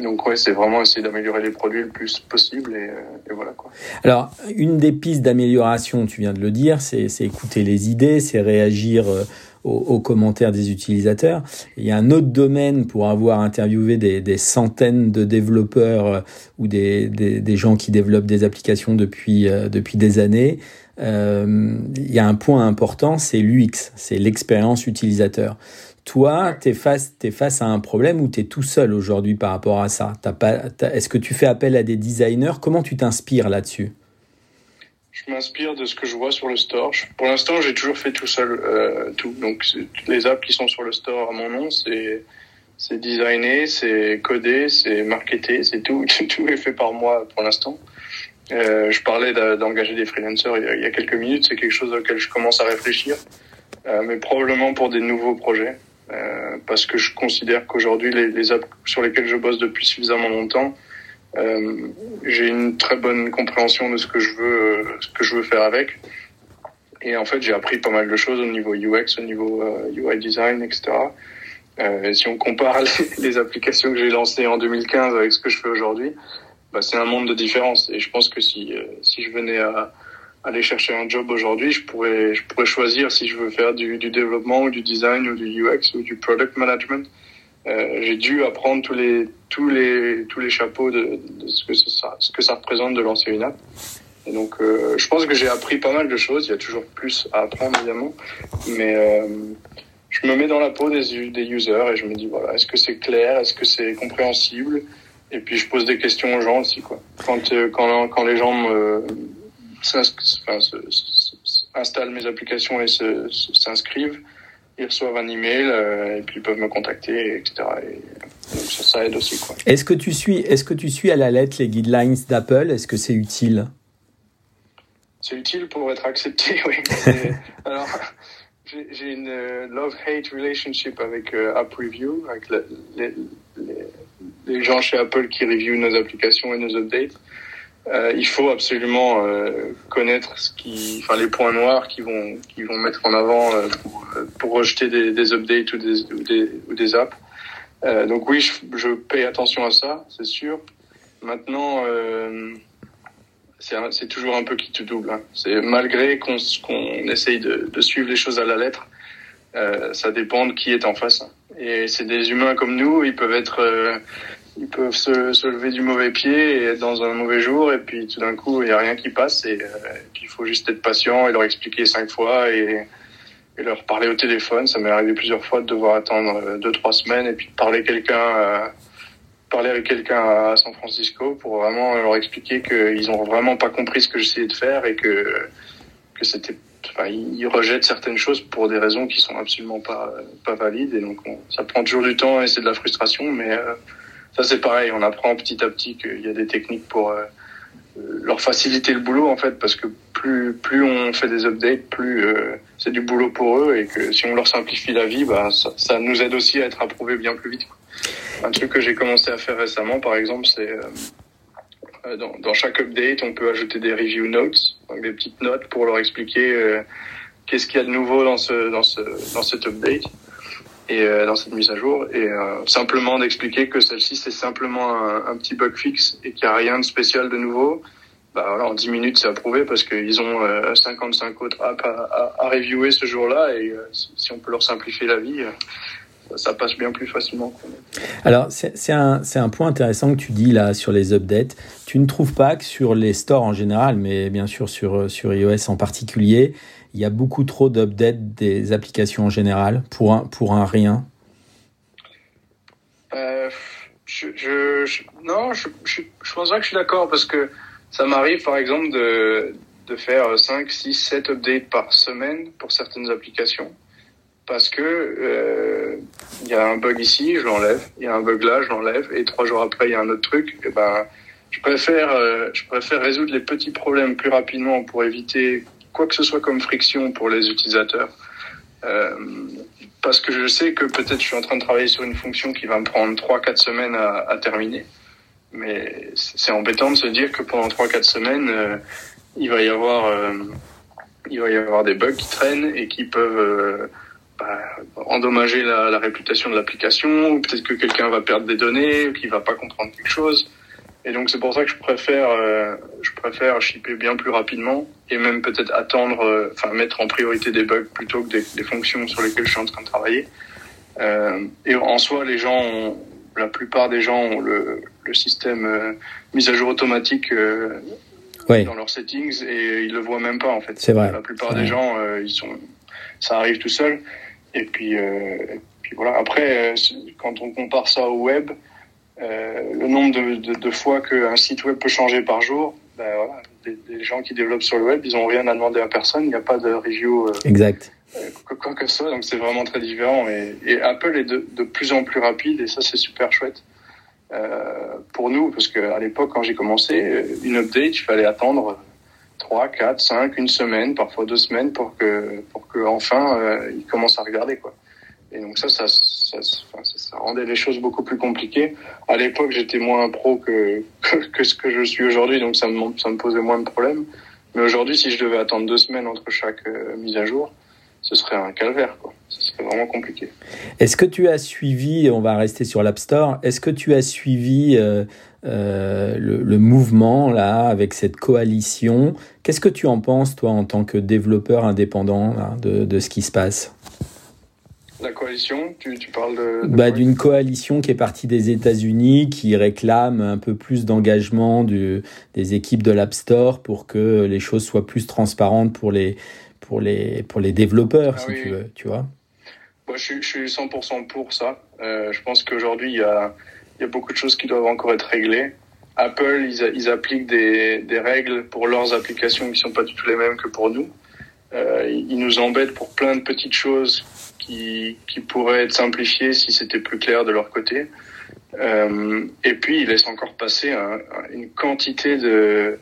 Donc ouais, c'est vraiment essayer d'améliorer les produits le plus possible et, et, voilà quoi. Alors une des pistes d'amélioration, tu viens de le dire, c'est écouter les idées, c'est réagir aux, commentaires des utilisateurs. Il y a un autre domaine pour avoir interviewé des, des centaines de développeurs ou des, des, des, gens qui développent des applications depuis depuis des années. Euh, il y a un point important, c'est l'UX, c'est l'expérience utilisateur toi, tu face, es face à un problème où tu es tout seul aujourd'hui par rapport à ça? Est-ce que tu fais appel à des designers? Comment tu t'inspires là-dessus? Je m'inspire de ce que je vois sur le store. Pour l'instant, j'ai toujours fait tout seul euh, tout. Donc, les apps qui sont sur le store à mon nom, c'est c'est designé, c'est codé, c'est marketé, c'est tout. tout est fait par moi pour l'instant. Euh, je parlais d'engager des freelancers il y, a, quelques minutes. C'est quelque chose auquel je commence à réfléchir, euh, mais probablement pour des nouveaux projets. Euh, parce que je considère qu'aujourd'hui les, apps sur lesquelles je bosse depuis suffisamment longtemps, euh, j'ai une très bonne compréhension de ce que je veux, euh, ce que je veux faire avec. Et en fait, j'ai appris pas mal de choses au niveau UX, au niveau UI design, etc. Euh, si on compare les, les applications que j'ai lancées en 2015 avec ce que je fais aujourd'hui, bah, c'est un monde de différence. Et je pense que si, si je venais à, aller chercher un job aujourd'hui, je pourrais, je pourrais choisir si je veux faire du, du, développement ou du design ou du UX ou du product management. Euh, j'ai dû apprendre tous les, tous les, tous les chapeaux de, de ce, que ça, ce que ça représente de lancer une app. Et donc, euh, je pense que j'ai appris pas mal de choses. Il y a toujours plus à apprendre, évidemment. Mais euh, je me mets dans la peau des, des users et je me dis, voilà, est-ce que c'est clair? Est-ce que c'est compréhensible? Et puis, je pose des questions aux gens aussi, quoi. Quand, euh, quand, quand les gens me enfin, installent mes applications et s'inscrivent, ils reçoivent un email euh, et puis ils peuvent me contacter, etc. Et, donc ça, ça aide aussi. Est-ce que tu suis, est-ce que tu suis à la lettre les guidelines d'Apple? Est-ce que c'est utile? C'est utile pour être accepté, oui. alors, j'ai une euh, love-hate relationship avec euh, App Review, avec la, les, les, les, gens chez Apple qui reviewent nos applications et nos updates. Euh, il faut absolument euh, connaître ce qui, enfin les points noirs qui vont, qui vont mettre en avant euh, pour, pour, rejeter des, des updates ou des, ou des, ou des apps. Euh, donc oui, je, je, paye attention à ça, c'est sûr. Maintenant, c'est toujours un peu qui te double. Hein. C'est malgré qu'on qu'on essaye de, de, suivre les choses à la lettre, ça dépend de qui est en face. Et c'est des humains comme nous, ils peuvent être ils peuvent se, se, lever du mauvais pied et être dans un mauvais jour et puis tout d'un coup il n'y a rien qui passe et, euh, il faut juste être patient et leur expliquer cinq fois et, et leur parler au téléphone. Ça m'est arrivé plusieurs fois de devoir attendre euh, deux trois semaines et puis de parler quelqu'un euh, parler avec quelqu'un à San Francisco pour vraiment leur expliquer qu'ils ont vraiment pas compris ce que j'essayais de faire et que que c'était enfin ils rejettent certaines choses pour des raisons qui sont absolument pas pas valides et donc on, ça prend toujours du temps et c'est de la frustration mais euh, ça c'est pareil, on apprend petit à petit qu'il y a des techniques pour euh, leur faciliter le boulot en fait, parce que plus plus on fait des updates, plus euh, c'est du boulot pour eux et que si on leur simplifie la vie, bah ça, nous aide aussi à être approuvés bien plus vite. Un truc que j'ai commencé à faire récemment, par exemple, c'est euh, dans, dans, chaque update, on peut ajouter des review notes, donc des petites notes pour leur expliquer qu'est-ce qu'il y a de nouveau dans ce dans ce dans cet update et euh, dans cette mise à jour et euh, simplement d'expliquer que celle-ci c'est simplement un, petit bug fixe et qu'il n'y a rien de spécial de nouveau. Bah voilà, en 10 minutes c'est approuvé parce qu'ils ont euh, 55 autres apps à, à, à reviewer ce jour-là et euh, si on peut leur simplifier la vie, euh, ça passe bien plus facilement. Alors, c'est un, un point intéressant que tu dis là sur les updates. Tu ne trouves pas que sur les stores en général, mais bien sûr sur, sur iOS en particulier, il y a beaucoup trop d'updates des applications en général pour un, pour un rien. Euh, Non, je, je, pense pas que je suis d'accord parce que ça m'arrive par exemple de, faire 5, 6, 7 updates par semaine pour certaines applications parce que euh, il y a un bug ici, je l'enlève, il y a un bug là, je l'enlève, et trois jours après il y a un autre truc. Et ben, je préfère, euh, je préfère résoudre les petits problèmes plus rapidement pour éviter quoi que ce soit comme friction pour les utilisateurs. Euh, parce que je sais que peut-être je suis en train de travailler sur une fonction qui va me prendre 3-4 semaines à, terminer. mais c'est embêtant de se dire que pendant 3-4 semaines, il va y avoir il va y avoir des bugs qui traînent et qui peuvent bah, endommager la, la, réputation de l'application, ou peut-être que quelqu'un va perdre des données, ou qu'il va pas comprendre quelque chose. Et donc c'est pour ça que je préfère, euh, je préfère shipper bien plus rapidement et même peut-être attendre, euh, enfin mettre en priorité des bugs plutôt que des, des, fonctions sur lesquelles je suis en train de travailler. Euh, et en soi, les gens, ont, la plupart des gens ont le, le système mise à jour automatique dans leurs settings et ils le voient même pas en fait. C'est vrai. La plupart des gens, ils sont, ça arrive tout seul. Et puis, et puis voilà. Après, quand on compare ça au web, euh, le nombre de, de, de fois qu'un site web peut changer par jour, ben voilà, des, gens qui développent sur le web, ils ont rien à demander à personne, il n'y a pas de review. Euh, exact. Euh, quoi que ce soit, donc c'est vraiment très différent. Et, et Apple est de, de, plus en plus rapide et ça c'est super chouette euh, pour nous parce que à l'époque quand j'ai commencé, une update, il fallait attendre 3, 4, 5, une semaine, parfois deux semaines pour que pour que enfin euh, ils commencent à regarder quoi. Et donc ça, ça, rendait les choses beaucoup plus compliquées. À l'époque, j'étais moins pro que, que, ce que je suis aujourd'hui, donc ça me, ça me posait moins de problèmes. Mais aujourd'hui, si je devais attendre deux semaines entre chaque euh, mise à jour, ce serait un calvaire. Quoi. Ce serait vraiment compliqué. Est-ce que tu as suivi, on va rester sur l'App Store, est-ce que tu as suivi euh, euh, le, mouvement là avec cette coalition? Qu'est-ce que tu en penses, toi, en tant que développeur indépendant de, de ce qui se passe? La coalition, tu, tu parles de, de bah, d'une coalition qui est partie des États-Unis, qui réclame un peu plus d'engagement des équipes de l'App Store pour que les choses soient plus transparentes pour les pour les pour les développeurs, ah, si oui. tu veux, tu vois. Moi, je, je suis 100% pour ça. Euh, je pense qu'aujourd'hui, il y a il y a beaucoup de choses qui doivent encore être réglées. Apple, ils, ils appliquent des, des règles pour leurs applications qui sont pas du tout les mêmes que pour nous. Euh, ils nous embêtent pour plein de petites choses qui, qui pourraient être simplifiées si c'était plus clair de leur côté. Euh, et puis, ils laissent encore passer un, une quantité de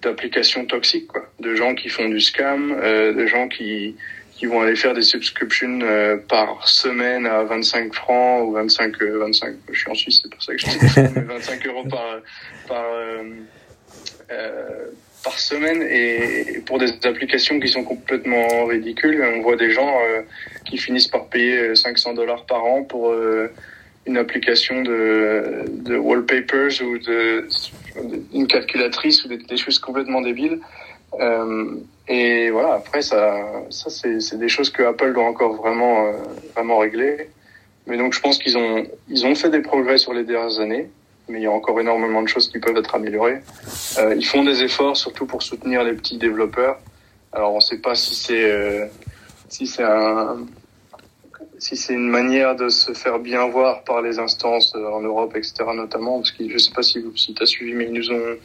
d'applications toxiques, quoi, de gens qui font du scam, euh, de gens qui qui vont aller faire des subscriptions euh, par semaine à 25 francs ou 25 25 euh, je suis en Suisse c'est pour ça que je dis 25 euros par par euh, par semaine et pour des applications qui sont complètement ridicules. On voit des gens euh, qui finissent par payer 500 dollars par an pour euh, une application de, wallpapers ou de une calculatrice ou des, choses complètement débiles. Euh, et voilà, après ça, ça c'est des choses que Apple doit encore vraiment vraiment régler. Mais donc je pense qu'ils ont ils ont fait des progrès sur les dernières années mais il y a encore énormément de choses qui peuvent être améliorées. Euh, ils font des efforts surtout pour soutenir les petits développeurs. Alors on ne sait pas si c'est euh, si c'est un si c'est une manière de se faire bien voir par les instances euh, en Europe, etc. notamment, parce que je ne sais pas si, si tu as suivi, mais ils nous ont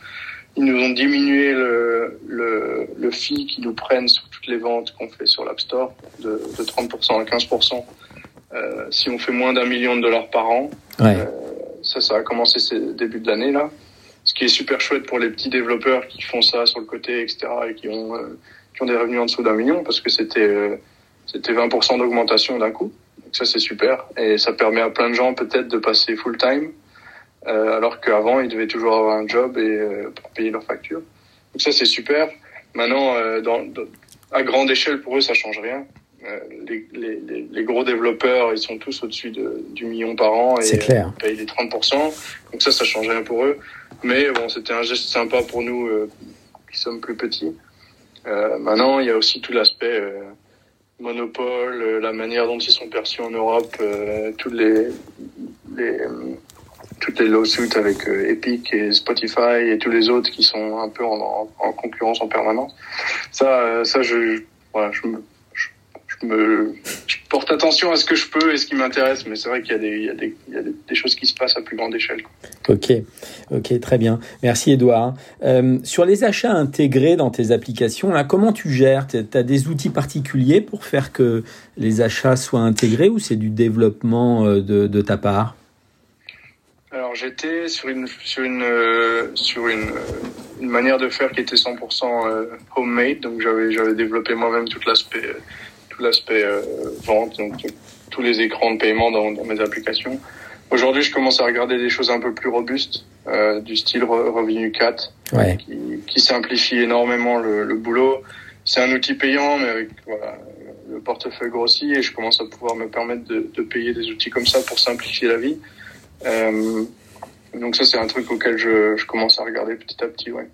ils nous ont diminué le, le, le fee qu'ils nous prennent sur toutes les ventes qu'on fait sur l'App Store de, de 30% à 15%. Euh, si on fait moins d'un million de dollars par an, ouais. euh, ça, ça a commencé ces débuts de l'année là. Ce qui est super chouette pour les petits développeurs qui font ça sur le côté, etc. et qui ont euh, qui ont des revenus en dessous d'un million parce que c'était euh, c'était 20% d'augmentation d'un coup. Donc ça c'est super et ça permet à plein de gens peut-être de passer full time euh, alors qu'avant ils devaient toujours avoir un job et euh, pour payer leurs factures. Donc ça c'est super. Maintenant euh, dans, dans, à grande échelle pour eux ça change rien. Euh, les, les, les, gros développeurs, ils sont tous au-dessus de, du million par an et clair. payent les 30%. Donc ça, ça change rien pour eux. Mais bon, c'était un geste sympa pour nous euh, qui sommes plus petits. Euh, maintenant, il y a aussi tout l'aspect euh, monopole, euh, la manière dont ils sont perçus en Europe, euh, toutes les, les toutes les lawsuits avec Epic et Spotify et tous les autres qui sont un peu en, en, en concurrence en permanence. Ça, ça, je, voilà, je me me, je porte attention à ce que je peux et ce qui m'intéresse, mais c'est vrai qu'il y a, des, il y a, des, il y a des, choses qui se passent à plus grande échelle. Ok, ok, très bien. Merci Edouard. Euh, sur les achats intégrés dans tes applications, là, comment tu gères? Tu as des outils particuliers pour faire que les achats soient intégrés ou c'est du développement euh, de, de ta part? Alors j'étais sur une sur une euh, sur une, une manière de faire qui était 100% euh, homemade donc j'avais j'avais développé moi-même tout l'aspect l'aspect euh, vente, donc tous les écrans de paiement dans, dans mes applications. Aujourd'hui, je commence à regarder des choses un peu plus robustes. du style Revenu 4, qui, simplifie énormément le, le boulot. C'est un outil payant, mais avec voilà, le portefeuille grossit et je commence à pouvoir me permettre de, de payer des outils comme ça pour simplifier la vie. Euh, donc ça, c'est un truc auquel je, je, commence à regarder petit à petit, ouais.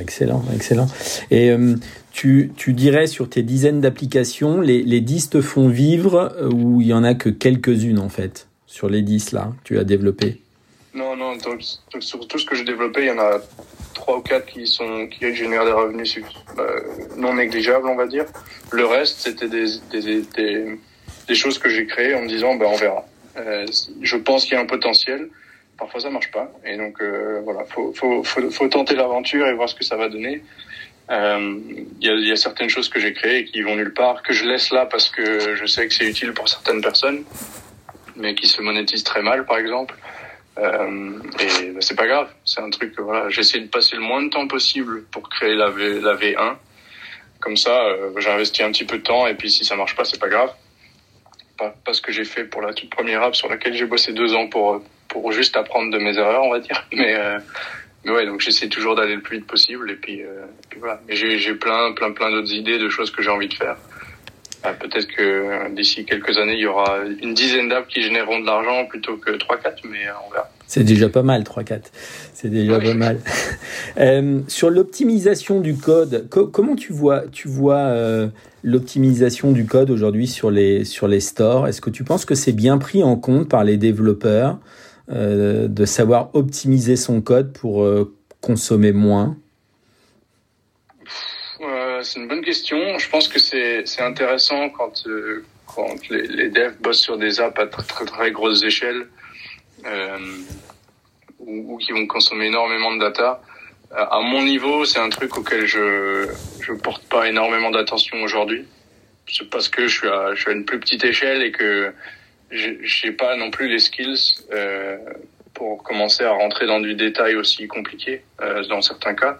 Excellent, excellent. Et euh, tu, tu, dirais sur tes dizaines d'applications, les, les 10 te font vivre euh, ou il y en a que quelques-unes en fait sur les 10 là que tu as développées? Non, non, sur tout ce que j'ai développé, il y en a trois ou quatre qui sont qui génèrent des revenus euh, non négligeables, on va dire. Le reste, c'était des, des, choses que j'ai créées en me disant, ben on verra. Je pense qu'il y a un potentiel. Parfois, ça marche pas. Et donc, euh, voilà, faut, faut, tenter l'aventure et voir ce que ça va donner. Euh, il y, a, y, a, certaines choses que j'ai créées qui vont nulle part, que je laisse là parce que je sais que c'est utile pour certaines personnes, mais qui se monétisent très mal, par exemple. Euh, et bah, c'est pas grave, c'est un truc que voilà, j'essaie de passer le moins de temps possible pour créer la V1. Comme ça, euh, j'investis un petit peu de temps et puis si ça marche pas, c'est pas grave. Pas, pas ce que j'ai fait pour la toute première app sur laquelle j'ai bossé deux ans pour pour juste apprendre de mes erreurs, on va dire. Mais euh, mais ouais, donc j'essaie toujours d'aller le plus vite possible et puis, euh, puis voilà. J'ai plein plein plein d'autres idées de choses que j'ai envie de faire. Ah, peut-être que euh, d'ici quelques années, il y aura une dizaine d'apps qui généreront de l'argent plutôt que 3-4, mais euh, on verra. C'est déjà pas mal, 3-4. C'est déjà pas mal. euh, sur l'optimisation du code, co comment tu vois, tu vois euh, l'optimisation du code aujourd'hui sur les, sur les stores? Est-ce que tu penses que c'est bien pris en compte par les développeurs? Euh, de savoir optimiser son code pour euh, consommer moins? C'est une bonne question. Je pense que c'est intéressant quand euh, les, devs bossent sur des apps à très très, très grosse échelle euh, ou, qui vont consommer énormément de data. Euh, à mon niveau, c'est un truc auquel je je porte pas énormément d'attention aujourd'hui. C'est parce que je suis à une plus petite échelle et que j'ai pas non plus les skills euh, pour commencer à rentrer dans du détail aussi compliqué euh, dans certains cas.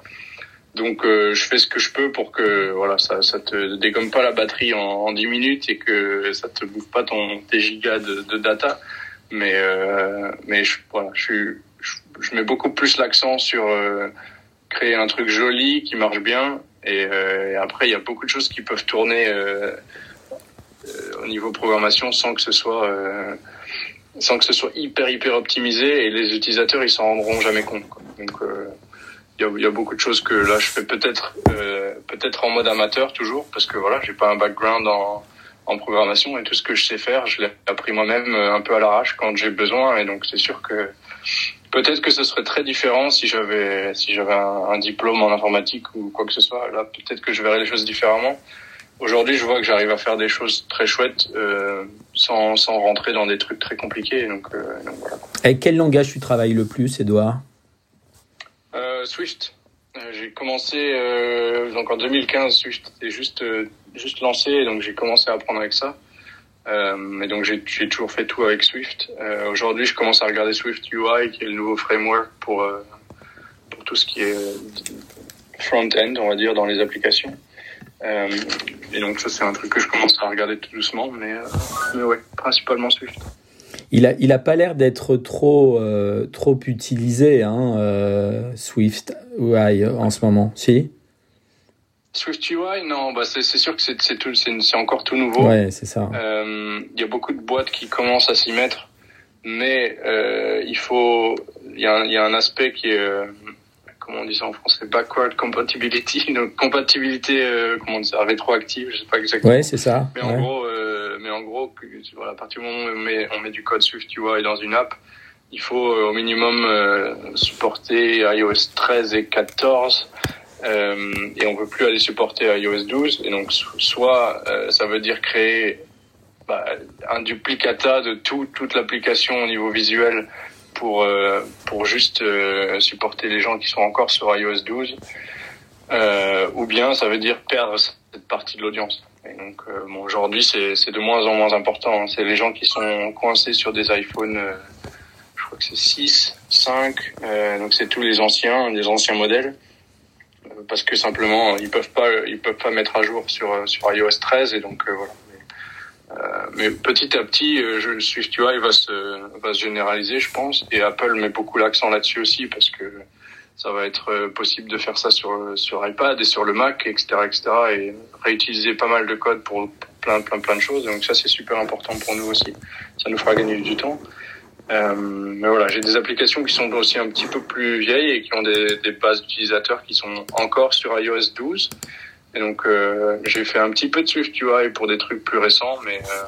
Donc euh, je fais ce que je peux pour que voilà ça ça te dégomme pas la batterie en, en 10 minutes et que ça te bouffe pas ton tes gigas de, de data. Mais euh, mais je, voilà je, je, je mets beaucoup plus l'accent sur euh, créer un truc joli qui marche bien et, euh, et après il y a beaucoup de choses qui peuvent tourner au niveau programmation sans que ce soit sans que ce soit hyper hyper optimisé et les utilisateurs ils s'en rendront jamais compte. Quoi. Donc il y, a, il y a, beaucoup de choses que là je fais peut-être euh, peut-être en mode amateur toujours parce que voilà j'ai pas un background en, en programmation et tout ce que je sais faire je l'ai appris moi-même un peu à l'arrache quand j'ai besoin et donc c'est sûr que peut-être que ce serait très différent si j'avais si j'avais un, un, diplôme en informatique ou quoi que ce soit là peut-être que je verrais les choses différemment aujourd'hui je vois que j'arrive à faire des choses très chouettes euh, sans, sans rentrer dans des trucs très compliqués donc, euh, donc voilà. Avec quel langage tu travailles le plus Edouard euh, Swift. Euh, j'ai commencé euh, donc en 2015. Swift était juste euh, juste lancé, donc j'ai commencé à apprendre avec ça. et donc j'ai toujours fait tout avec Swift. Aujourd'hui, je commence à regarder Swift UI, qui est le nouveau framework pour pour tout ce qui est front-end, on va dire, dans les applications. Et donc ça, c'est un truc que je commence à regarder tout doucement, mais mais ouais, principalement Swift il a, il a pas l'air d'être trop, euh, trop utilisé, hein, euh, Swift UI en ce moment, si? Swift UI, non, bah c'est sûr que c'est encore tout nouveau. Ouais, c'est ça. Il euh, y a beaucoup de boîtes qui commencent à s'y mettre, mais euh, il faut, il y, a, y a un aspect qui est, euh, comment on dit ça en français, backward compatibility, donc compatibilité, euh, comment on dit ça, rétroactive, je sais pas exactement. Ouais, c'est ça. Mais ouais. en gros, euh, mais en gros, voilà, à partir du moment où on met, on met du code Swift UI dans une app, il faut euh, au minimum euh, supporter iOS 13 et 14. Euh, et on peut plus aller supporter iOS 12 et donc soit ça veut dire créer bah, un duplicata de tout, toute l'application au niveau visuel pour euh, pour juste euh, supporter les gens qui sont encore sur iOS 12 euh, ou bien ça veut dire perdre cette partie de l'audience. Et donc bon aujourd'hui c'est c'est de moins en moins important c'est les gens qui sont coincés sur des iPhones je crois que c'est 6 5 donc c'est tous les anciens les anciens modèles parce que simplement ils peuvent pas ils peuvent pas mettre à jour sur sur iOS 13 et donc voilà. euh, mais petit à petit, euh, je, SwiftUI va se, va se généraliser, je pense. Et Apple met beaucoup l'accent là-dessus aussi parce que ça va être euh, possible de faire ça sur, sur iPad et sur le Mac, etc., etc. Et réutiliser pas mal de code pour, plein, plein, plein de choses. Donc ça, c'est super important pour nous aussi. Ça nous fera gagner du temps. Euh, mais voilà, j'ai des applications qui sont aussi un petit peu plus vieilles et qui ont des, des bases d'utilisateurs qui sont encore sur iOS 12. Et donc, euh, j'ai fait un petit peu de SwiftUI pour des trucs plus récents, mais, euh,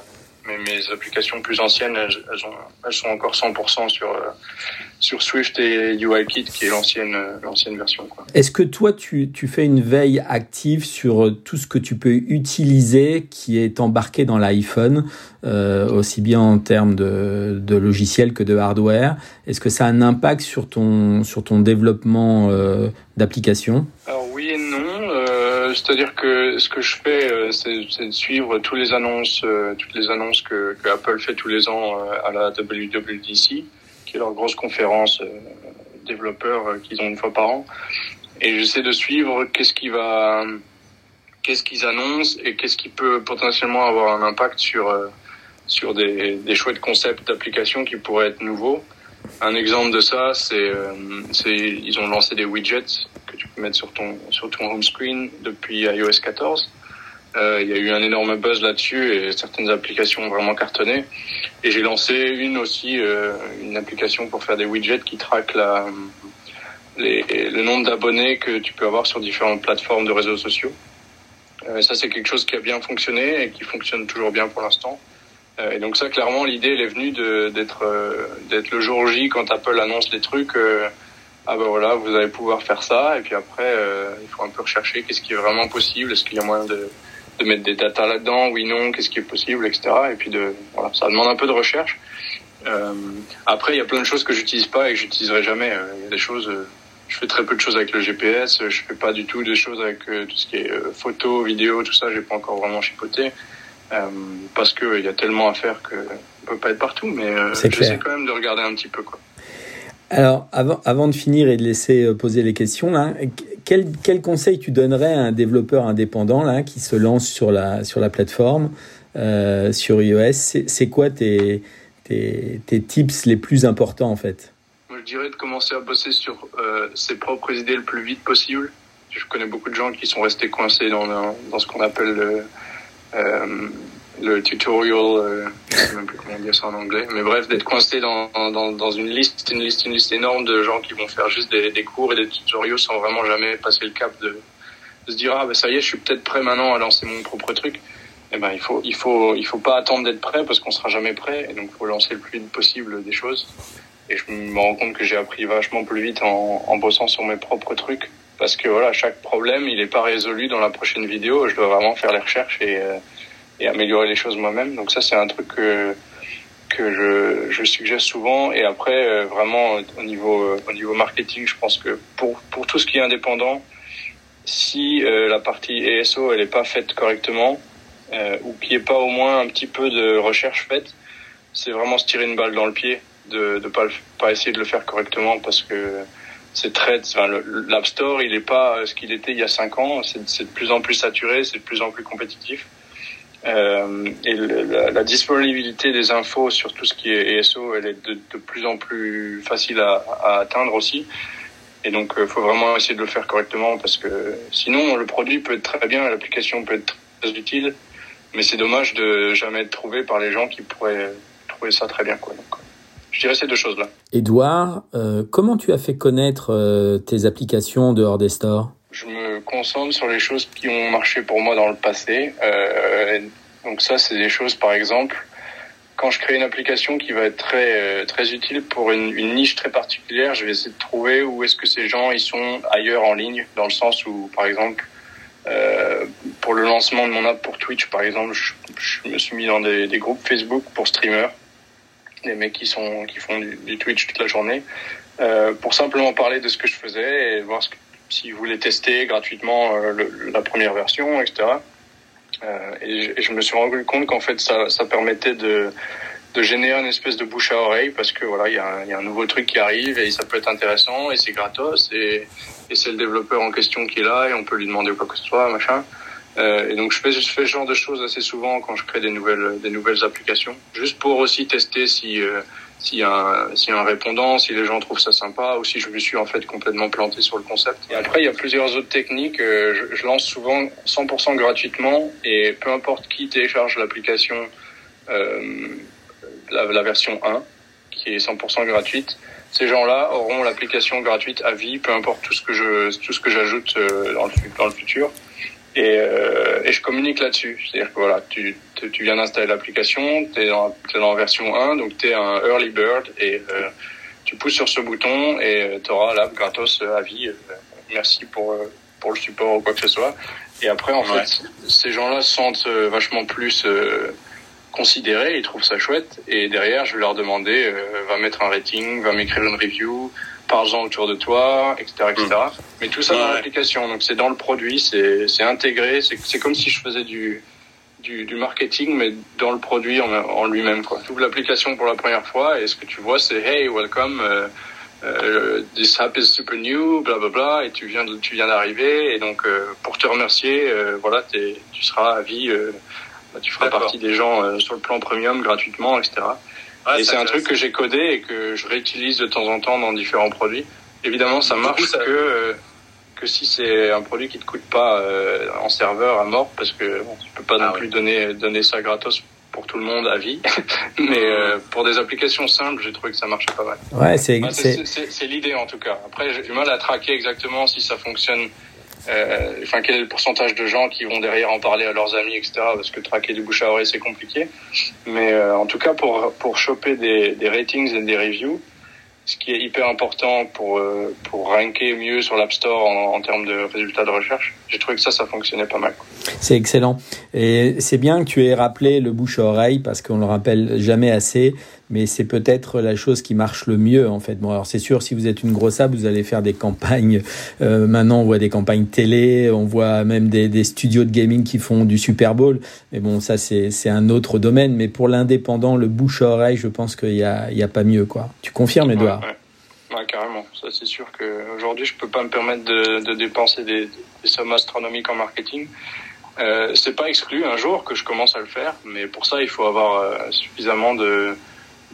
mais mes applications plus anciennes, elles, elles, ont, elles sont encore 100% sur, euh, sur Swift et UIKit, qui est l'ancienne l'ancienne version. Est-ce que toi, tu, tu fais une veille active sur tout ce que tu peux utiliser qui est embarqué dans l'iPhone, aussi bien en termes de, de logiciel que de hardware? Est-ce que ça a un impact sur ton, sur ton développement euh, d'application? Alors oui et non c'est-à-dire que ce que je fais, euh, c'est de suivre tous les annonces, euh, toutes les annonces que, Apple fait tous les ans euh, à la WWDC, qui est leur grosse conférence développeurs qu'ils ont une fois par an. Et j'essaie de suivre qu'est-ce qu'ils annoncent et qu'est-ce qui peut potentiellement avoir un impact sur sur des, des chouettes concepts d'applications qui pourraient être nouveaux. Un exemple de ça, c'est c'est ils ont lancé des widgets mettre sur ton sur ton home screen depuis iOS 14. Euh, il y a eu un énorme buzz là-dessus et certaines applications ont vraiment cartonné. Et j'ai lancé une aussi, euh, une application pour faire des widgets qui traquent la, le nombre d'abonnés que tu peux avoir sur différentes plateformes de réseaux sociaux. Euh, ça, c'est quelque chose qui a bien fonctionné et qui fonctionne toujours bien pour l'instant. Euh, et donc ça, clairement, l'idée, elle est venue d'être d'être le jour J quand Apple annonce les trucs ah ben voilà, vous allez pouvoir faire ça, et puis après, euh, il faut un peu rechercher qu'est-ce qui est vraiment possible, est-ce qu'il y a moyen de, de mettre des datas là-dedans, oui, non, qu'est-ce qui est possible, etc. Et puis de, voilà, ça demande un peu de recherche. Euh, après, il y a plein de choses que j'utilise pas et que j'utiliserai jamais. Euh, il y a des choses, euh, je fais très peu de choses avec le GPS, je fais pas du tout de choses avec tout ce qui est photo, vidéo, tout ça, j'ai pas encore vraiment chipoté. parce que il y a tellement à faire que on peut pas être partout, mais j'essaie quand même de regarder un petit peu quoi. Alors, avant, avant de finir et de laisser euh, poser les questions, là, quel, quel conseil tu donnerais à un développeur indépendant là, qui se lance sur la, sur la plateforme, euh, sur iOS? C'est quoi tes, tes, tes, tips les plus importants en fait? Moi, je dirais de commencer à bosser sur euh, ses propres idées le plus vite possible. Je connais beaucoup de gens qui sont restés coincés dans, dans ce qu'on appelle le, le tutorial, euh, je sais même plus comment dire ça en anglais, mais bref, d'être coincé dans, dans, dans, une liste, une liste, une liste énorme de gens qui vont faire juste des, des cours et des tutorials sans vraiment jamais passer le cap de, se dire ah ben ça y est, je suis peut-être prêt maintenant à lancer mon propre truc. Eh ben il faut il faut il faut pas attendre d'être prêt parce qu'on sera jamais prêt et donc faut lancer le plus vite possible des choses. Et je me rends compte que j'ai appris vachement plus vite en, en bossant sur mes propres trucs parce que voilà chaque problème il est pas résolu dans la prochaine vidéo. Je dois vraiment faire les recherches et euh, et améliorer les choses moi-même. Donc ça, c'est un truc que que je, je suggère souvent. Et après, euh, vraiment au niveau euh, au niveau marketing, je pense que pour pour tout ce qui est indépendant, si euh, la partie ESO elle est pas faite correctement ou qu'il n'y ait pas au moins un petit peu de recherche faite, c'est vraiment se tirer une balle dans le pied de de pas pas essayer de le faire correctement parce que c'est très enfin, l'App Store il est pas ce qu'il était il y a cinq ans c'est de plus en plus saturé c'est de plus en plus compétitif euh, et la, disponibilité des infos sur tout ce qui est ESO, elle est de, plus en plus facile à, atteindre aussi. Et donc, il euh, faut vraiment essayer de le faire correctement parce que sinon, le produit peut être très bien, l'application peut être très utile, mais c'est dommage de jamais être trouvé par les gens qui pourraient trouver ça très bien. Quoi. Donc, je dirais ces deux choses-là. Edouard, euh, comment tu as fait connaître tes applications dehors des stores? Je me concentre sur les choses qui ont marché pour moi dans le passé. Euh, donc ça, c'est des choses, par exemple, quand je crée une application qui va être très euh, très utile pour une, niche très particulière, je vais essayer de trouver où est-ce que ces gens ils sont ailleurs en ligne, dans le sens où, par exemple, euh, pour le lancement de mon app pour Twitch, par exemple, je, me suis mis dans des, groupes Facebook pour streamers, des mecs qui sont qui font du, Twitch toute la journée, pour simplement parler de ce que je faisais et voir ce que s'ils voulaient tester gratuitement euh, le, la première version, etc. Euh, et, je me suis rendu compte qu'en fait, ça, ça permettait de, de générer une espèce de bouche à oreille parce que voilà, il y a, y a, un nouveau truc qui arrive et ça peut être intéressant et c'est gratos et, et c'est le développeur en question qui est là et on peut lui demander quoi que ce soit, machin. Euh, et donc je fais, je fais ce genre de choses assez souvent quand je crée des nouvelles, des nouvelles applications, juste pour aussi tester si euh, s'il y, un, a un répondant, si les gens trouvent ça sympa, ou si je me suis en fait complètement planté sur le concept. Et après, il y a plusieurs autres techniques. Euh, je, je, lance souvent 100% gratuitement, et peu importe qui télécharge l'application, euh, la, la version 1, qui est 100% gratuite, ces gens-là auront l'application gratuite à vie, peu importe tout ce que je tout ce que j'ajoute dans le, dans le futur. Et, euh, et je communique là-dessus. C'est-à-dire que voilà, tu, tu viens d'installer l'application, tu es, dans, es dans version 1, donc tu es un early bird et euh, tu pousses sur ce bouton et tu auras l'app gratos à vie. Merci pour, pour le support ou quoi que ce soit. Et après, en ouais. fait, ces gens-là se sentent vachement plus euh, considérés, ils trouvent ça chouette. Et derrière, je vais leur demander, euh, va mettre un rating, va m'écrire une review, parle-en autour de toi, etc., etc. Mmh. Mais tout ça ouais. dans l'application. Donc c'est dans le produit, c'est intégré. C'est comme si je faisais du du, du marketing, mais dans le produit en, en lui-même. Quoi. Tu ouvres l'application pour la première fois et ce que tu vois, c'est hey, welcome. Uh, uh, this app is super new, bla bla bla, et tu viens de, tu viens d'arriver et donc euh, pour te remercier, euh, voilà, tu seras à vie, euh, tu feras partie des gens sur le plan premium gratuitement, etc. Ouais, et c'est un truc que j'ai codé et que je réutilise de temps en temps dans différents produits. Évidemment, ça marche coup, ça... que euh, que si c'est un produit qui te coûte pas euh, en serveur à mort, parce que bon, tu peux pas ah non plus donner donner ça gratos pour tout le monde à vie. Mais euh, pour des applications simples, j'ai trouvé que ça marchait pas mal. Ouais, c'est bah, c'est l'idée en tout cas. Après, j'ai du mal à traquer exactement si ça fonctionne euh, enfin quel est le pourcentage de gens qui vont derrière en parler à leurs amis, etc. Parce que traquer du bouche à oreille c'est compliqué. Mais euh, en tout cas pour pour choper des, des ratings et des reviews, ce qui est hyper important pour euh, pour ranker mieux sur l'App Store en, termes de résultats de recherche. J'ai trouvé que ça, ça fonctionnait pas mal. C'est excellent. Et c'est bien que tu aies rappelé le bouche à oreille parce qu'on le rappelle jamais assez. Mais c'est peut-être la chose qui marche le mieux en fait. Bon, alors c'est sûr, si vous êtes une grosse app, vous allez faire des campagnes. Euh, maintenant, on voit des campagnes télé, on voit même des, des, studios de gaming qui font du Super Bowl. Mais bon, ça c'est un autre domaine. Mais pour l'indépendant, le bouche à oreille, je pense qu'il y a a pas mieux quoi. Tu confirmes, Edouard ouais, ouais. ouais, carrément. Ça c'est sûr qu'aujourd'hui, je peux pas me permettre de, de dépenser des, des sommes astronomiques en marketing. Euh, c'est pas exclu un jour que je commence à le faire, mais pour ça il faut avoir euh, suffisamment de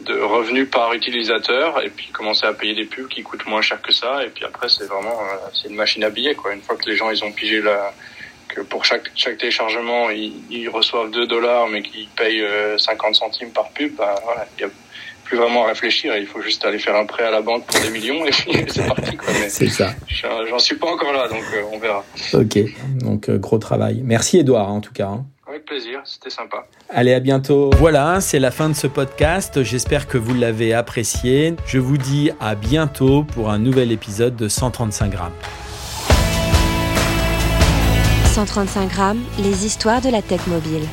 de revenus par utilisateur et puis commencer à payer des pubs qui coûtent moins cher que ça et puis après c'est vraiment euh, c'est une machine à billets quoi. Une fois que les gens ils ont pigé la que pour chaque chaque téléchargement ils, ils reçoivent 2 dollars mais qu'ils payent euh, 50 centimes par pub bah voilà il y a plus vraiment à réfléchir il faut juste aller faire un prêt à la banque pour des millions et puis c'est parti quoi. C'est ça. j'en suis pas encore là donc euh, on verra. Ok. Donc euh, gros travail. Merci Edouard en tout cas hein. Avec plaisir, c'était sympa. Allez, à bientôt. Voilà, c'est la fin de ce podcast. J'espère que vous l'avez apprécié. Je vous dis à bientôt pour un nouvel épisode de 135 grammes. 135 grammes, les histoires de la tech mobile.